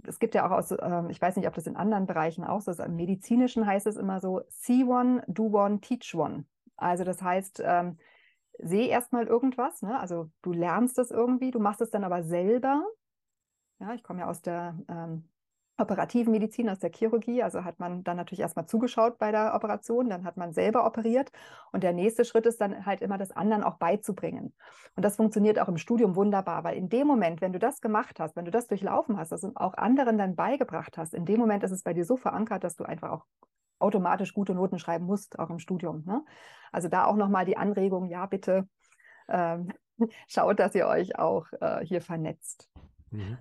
es gibt ja auch aus, ähm, ich weiß nicht, ob das in anderen Bereichen auch so ist, im medizinischen heißt es immer so, see one, do one, teach one. Also das heißt, ähm, seh erstmal irgendwas, ne? also du lernst es irgendwie, du machst es dann aber selber. Ja, ich komme ja aus der ähm, operativen Medizin, aus der Chirurgie. Also hat man dann natürlich erstmal zugeschaut bei der Operation, dann hat man selber operiert. Und der nächste Schritt ist dann halt immer das anderen auch beizubringen. Und das funktioniert auch im Studium wunderbar, weil in dem Moment, wenn du das gemacht hast, wenn du das durchlaufen hast, das auch anderen dann beigebracht hast, in dem Moment ist es bei dir so verankert, dass du einfach auch automatisch gute Noten schreiben musst, auch im Studium. Ne? Also da auch nochmal die Anregung, ja, bitte ähm, (laughs) schaut, dass ihr euch auch äh, hier vernetzt. Mhm.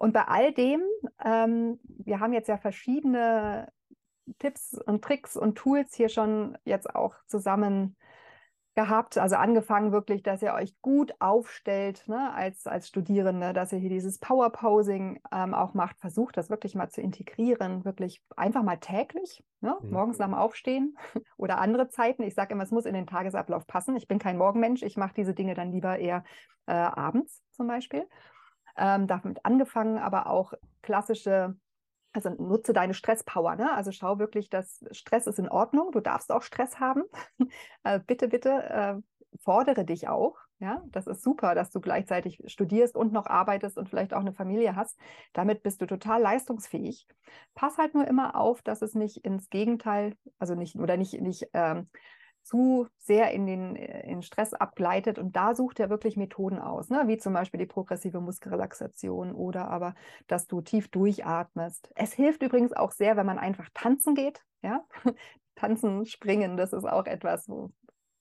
Und bei all dem, ähm, wir haben jetzt ja verschiedene Tipps und Tricks und Tools hier schon jetzt auch zusammen gehabt. Also angefangen wirklich, dass ihr euch gut aufstellt ne, als, als Studierende, dass ihr hier dieses Power-Posing ähm, auch macht. Versucht das wirklich mal zu integrieren, wirklich einfach mal täglich, ne, mhm. morgens nach dem Aufstehen (laughs) oder andere Zeiten. Ich sage immer, es muss in den Tagesablauf passen. Ich bin kein Morgenmensch, ich mache diese Dinge dann lieber eher äh, abends zum Beispiel ähm, damit angefangen, aber auch klassische, also nutze deine Stresspower. Ne? Also schau wirklich, dass Stress ist in Ordnung, du darfst auch Stress haben. (laughs) äh, bitte, bitte äh, fordere dich auch. Ja, das ist super, dass du gleichzeitig studierst und noch arbeitest und vielleicht auch eine Familie hast. Damit bist du total leistungsfähig. Pass halt nur immer auf, dass es nicht ins Gegenteil, also nicht oder nicht, nicht ähm, zu sehr in den in Stress abgleitet. Und da sucht er wirklich Methoden aus, ne? wie zum Beispiel die progressive Muskelrelaxation oder aber, dass du tief durchatmest. Es hilft übrigens auch sehr, wenn man einfach tanzen geht. Ja? (laughs) tanzen, springen, das ist auch etwas, wo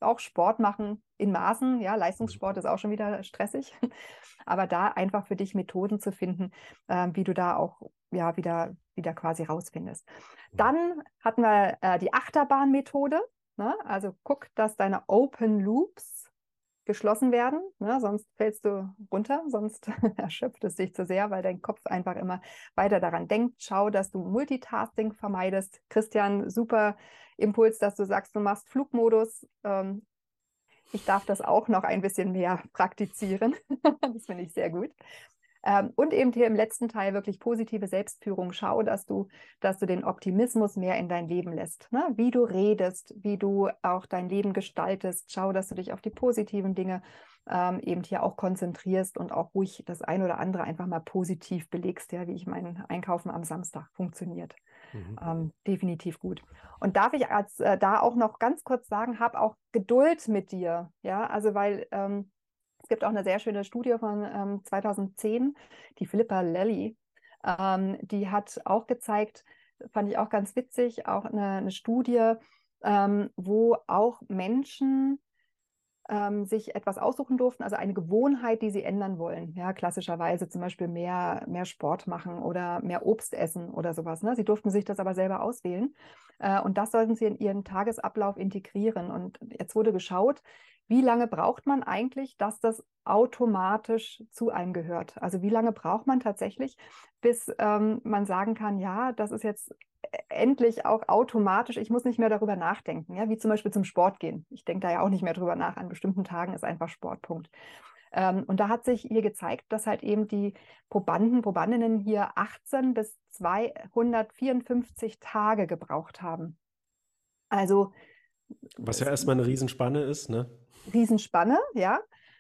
auch Sport machen in Maßen. Ja, Leistungssport ist auch schon wieder stressig. (laughs) Aber da einfach für dich Methoden zu finden, äh, wie du da auch ja wieder, wieder quasi rausfindest. Dann hatten wir äh, die Achterbahnmethode. Ne? Also guck, dass deine Open Loops geschlossen werden, ne? sonst fällst du runter, sonst (laughs) erschöpft es dich zu sehr, weil dein Kopf einfach immer weiter daran denkt. Schau, dass du Multitasking vermeidest. Christian, super Impuls, dass du sagst, du machst Flugmodus. Ähm, Ich darf das auch noch ein bisschen mehr (laughs) praktizieren. das finde ich sehr gut. Ähm, und eben hier im letzten Teil wirklich positive Selbstführung. Schau, dass du, dass du den Optimismus mehr in dein Leben lässt. Ne? Wie du redest, wie du auch dein Leben gestaltest. Schau, dass du dich auf die positiven Dinge ähm, eben hier auch konzentrierst und auch ruhig das ein oder andere einfach mal positiv belegst, ja, wie ich mein Einkaufen am Samstag funktioniert. Mhm. Ähm, definitiv gut. Und darf ich als äh, da auch noch ganz kurz sagen, hab auch Geduld mit dir, ja, also weil ähm, gibt auch eine sehr schöne Studie von ähm, 2010, die Philippa Lelly, ähm, die hat auch gezeigt, fand ich auch ganz witzig, auch eine, eine Studie, ähm, wo auch Menschen ähm, sich etwas aussuchen durften, also eine Gewohnheit, die sie ändern wollen. Ja, klassischerweise zum Beispiel mehr, mehr Sport machen oder mehr Obst essen oder sowas. Ne? Sie durften sich das aber selber auswählen. Äh, und das sollten sie in ihren Tagesablauf integrieren. Und jetzt wurde geschaut, wie lange braucht man eigentlich, dass das automatisch zu einem gehört? Also wie lange braucht man tatsächlich, bis ähm, man sagen kann, ja, das ist jetzt endlich auch automatisch, ich muss nicht mehr darüber nachdenken, ja, wie zum Beispiel zum Sport gehen. Ich denke da ja auch nicht mehr drüber nach, an bestimmten Tagen ist einfach Sportpunkt. Ähm, und da hat sich hier gezeigt, dass halt eben die Probanden, Probandinnen hier 18 bis 254 Tage gebraucht haben. Also was ja erstmal eine Riesenspanne ist, ne? Riesenspanne, ja.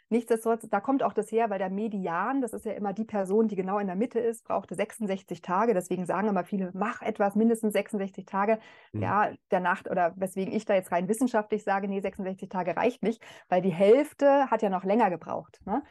Nichtsdestotrotz, da kommt auch das her, weil der Median, das ist ja immer die Person, die genau in der Mitte ist, brauchte 66 Tage. Deswegen sagen immer viele, mach etwas mindestens 66 Tage. Mhm. Ja, der Nacht oder weswegen ich da jetzt rein wissenschaftlich sage, nee, 66 Tage reicht nicht, weil die Hälfte hat ja noch länger gebraucht. Ne?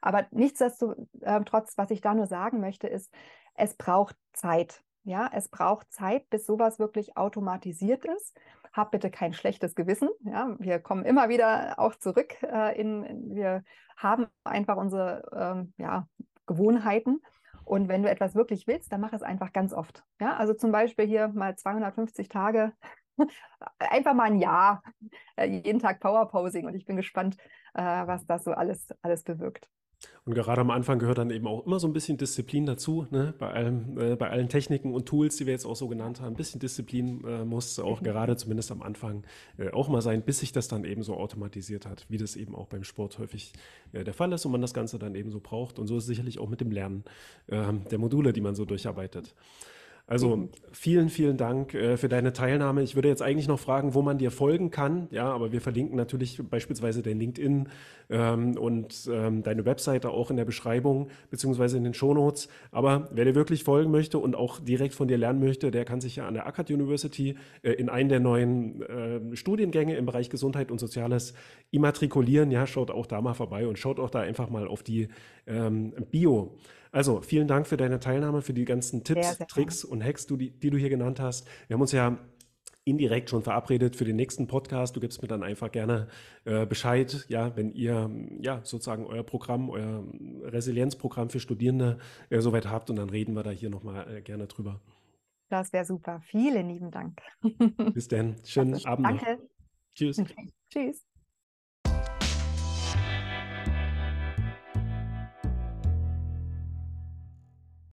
Aber nichtsdestotrotz, was ich da nur sagen möchte, ist, es braucht Zeit. Ja, es braucht Zeit, bis sowas wirklich automatisiert ist hab bitte kein schlechtes Gewissen. Ja, wir kommen immer wieder auch zurück äh, in, in, wir haben einfach unsere ähm, ja, Gewohnheiten. Und wenn du etwas wirklich willst, dann mach es einfach ganz oft. Ja, also zum Beispiel hier mal 250 Tage, (laughs) einfach mal ein Jahr, äh, jeden Tag Powerposing. Und ich bin gespannt, äh, was das so alles, alles bewirkt. Und gerade am Anfang gehört dann eben auch immer so ein bisschen Disziplin dazu, ne? bei, allem, äh, bei allen Techniken und Tools, die wir jetzt auch so genannt haben. Ein bisschen Disziplin äh, muss auch mhm. gerade zumindest am Anfang äh, auch mal sein, bis sich das dann eben so automatisiert hat, wie das eben auch beim Sport häufig äh, der Fall ist und man das Ganze dann eben so braucht. Und so ist es sicherlich auch mit dem Lernen ähm, der Module, die man so durcharbeitet. Also mhm. vielen, vielen Dank äh, für deine Teilnahme. Ich würde jetzt eigentlich noch fragen, wo man dir folgen kann. Ja, aber wir verlinken natürlich beispielsweise dein LinkedIn ähm, und ähm, deine Webseite auch in der Beschreibung beziehungsweise in den Shownotes. Aber wer dir wirklich folgen möchte und auch direkt von dir lernen möchte, der kann sich ja an der Akkad University äh, in einen der neuen äh, Studiengänge im Bereich Gesundheit und Soziales immatrikulieren. Ja, schaut auch da mal vorbei und schaut auch da einfach mal auf die ähm, Bio. Also vielen Dank für deine Teilnahme, für die ganzen Tipps, sehr, sehr Tricks und Hacks, die, die du hier genannt hast. Wir haben uns ja indirekt schon verabredet für den nächsten Podcast. Du gibst mir dann einfach gerne äh, Bescheid, ja, wenn ihr ja sozusagen euer Programm, euer Resilienzprogramm für Studierende äh, soweit habt und dann reden wir da hier nochmal äh, gerne drüber. Das wäre super. Vielen lieben Dank. Bis dann. (laughs) Schönen Abend. Danke. Noch. Tschüss. Okay. (laughs) Tschüss.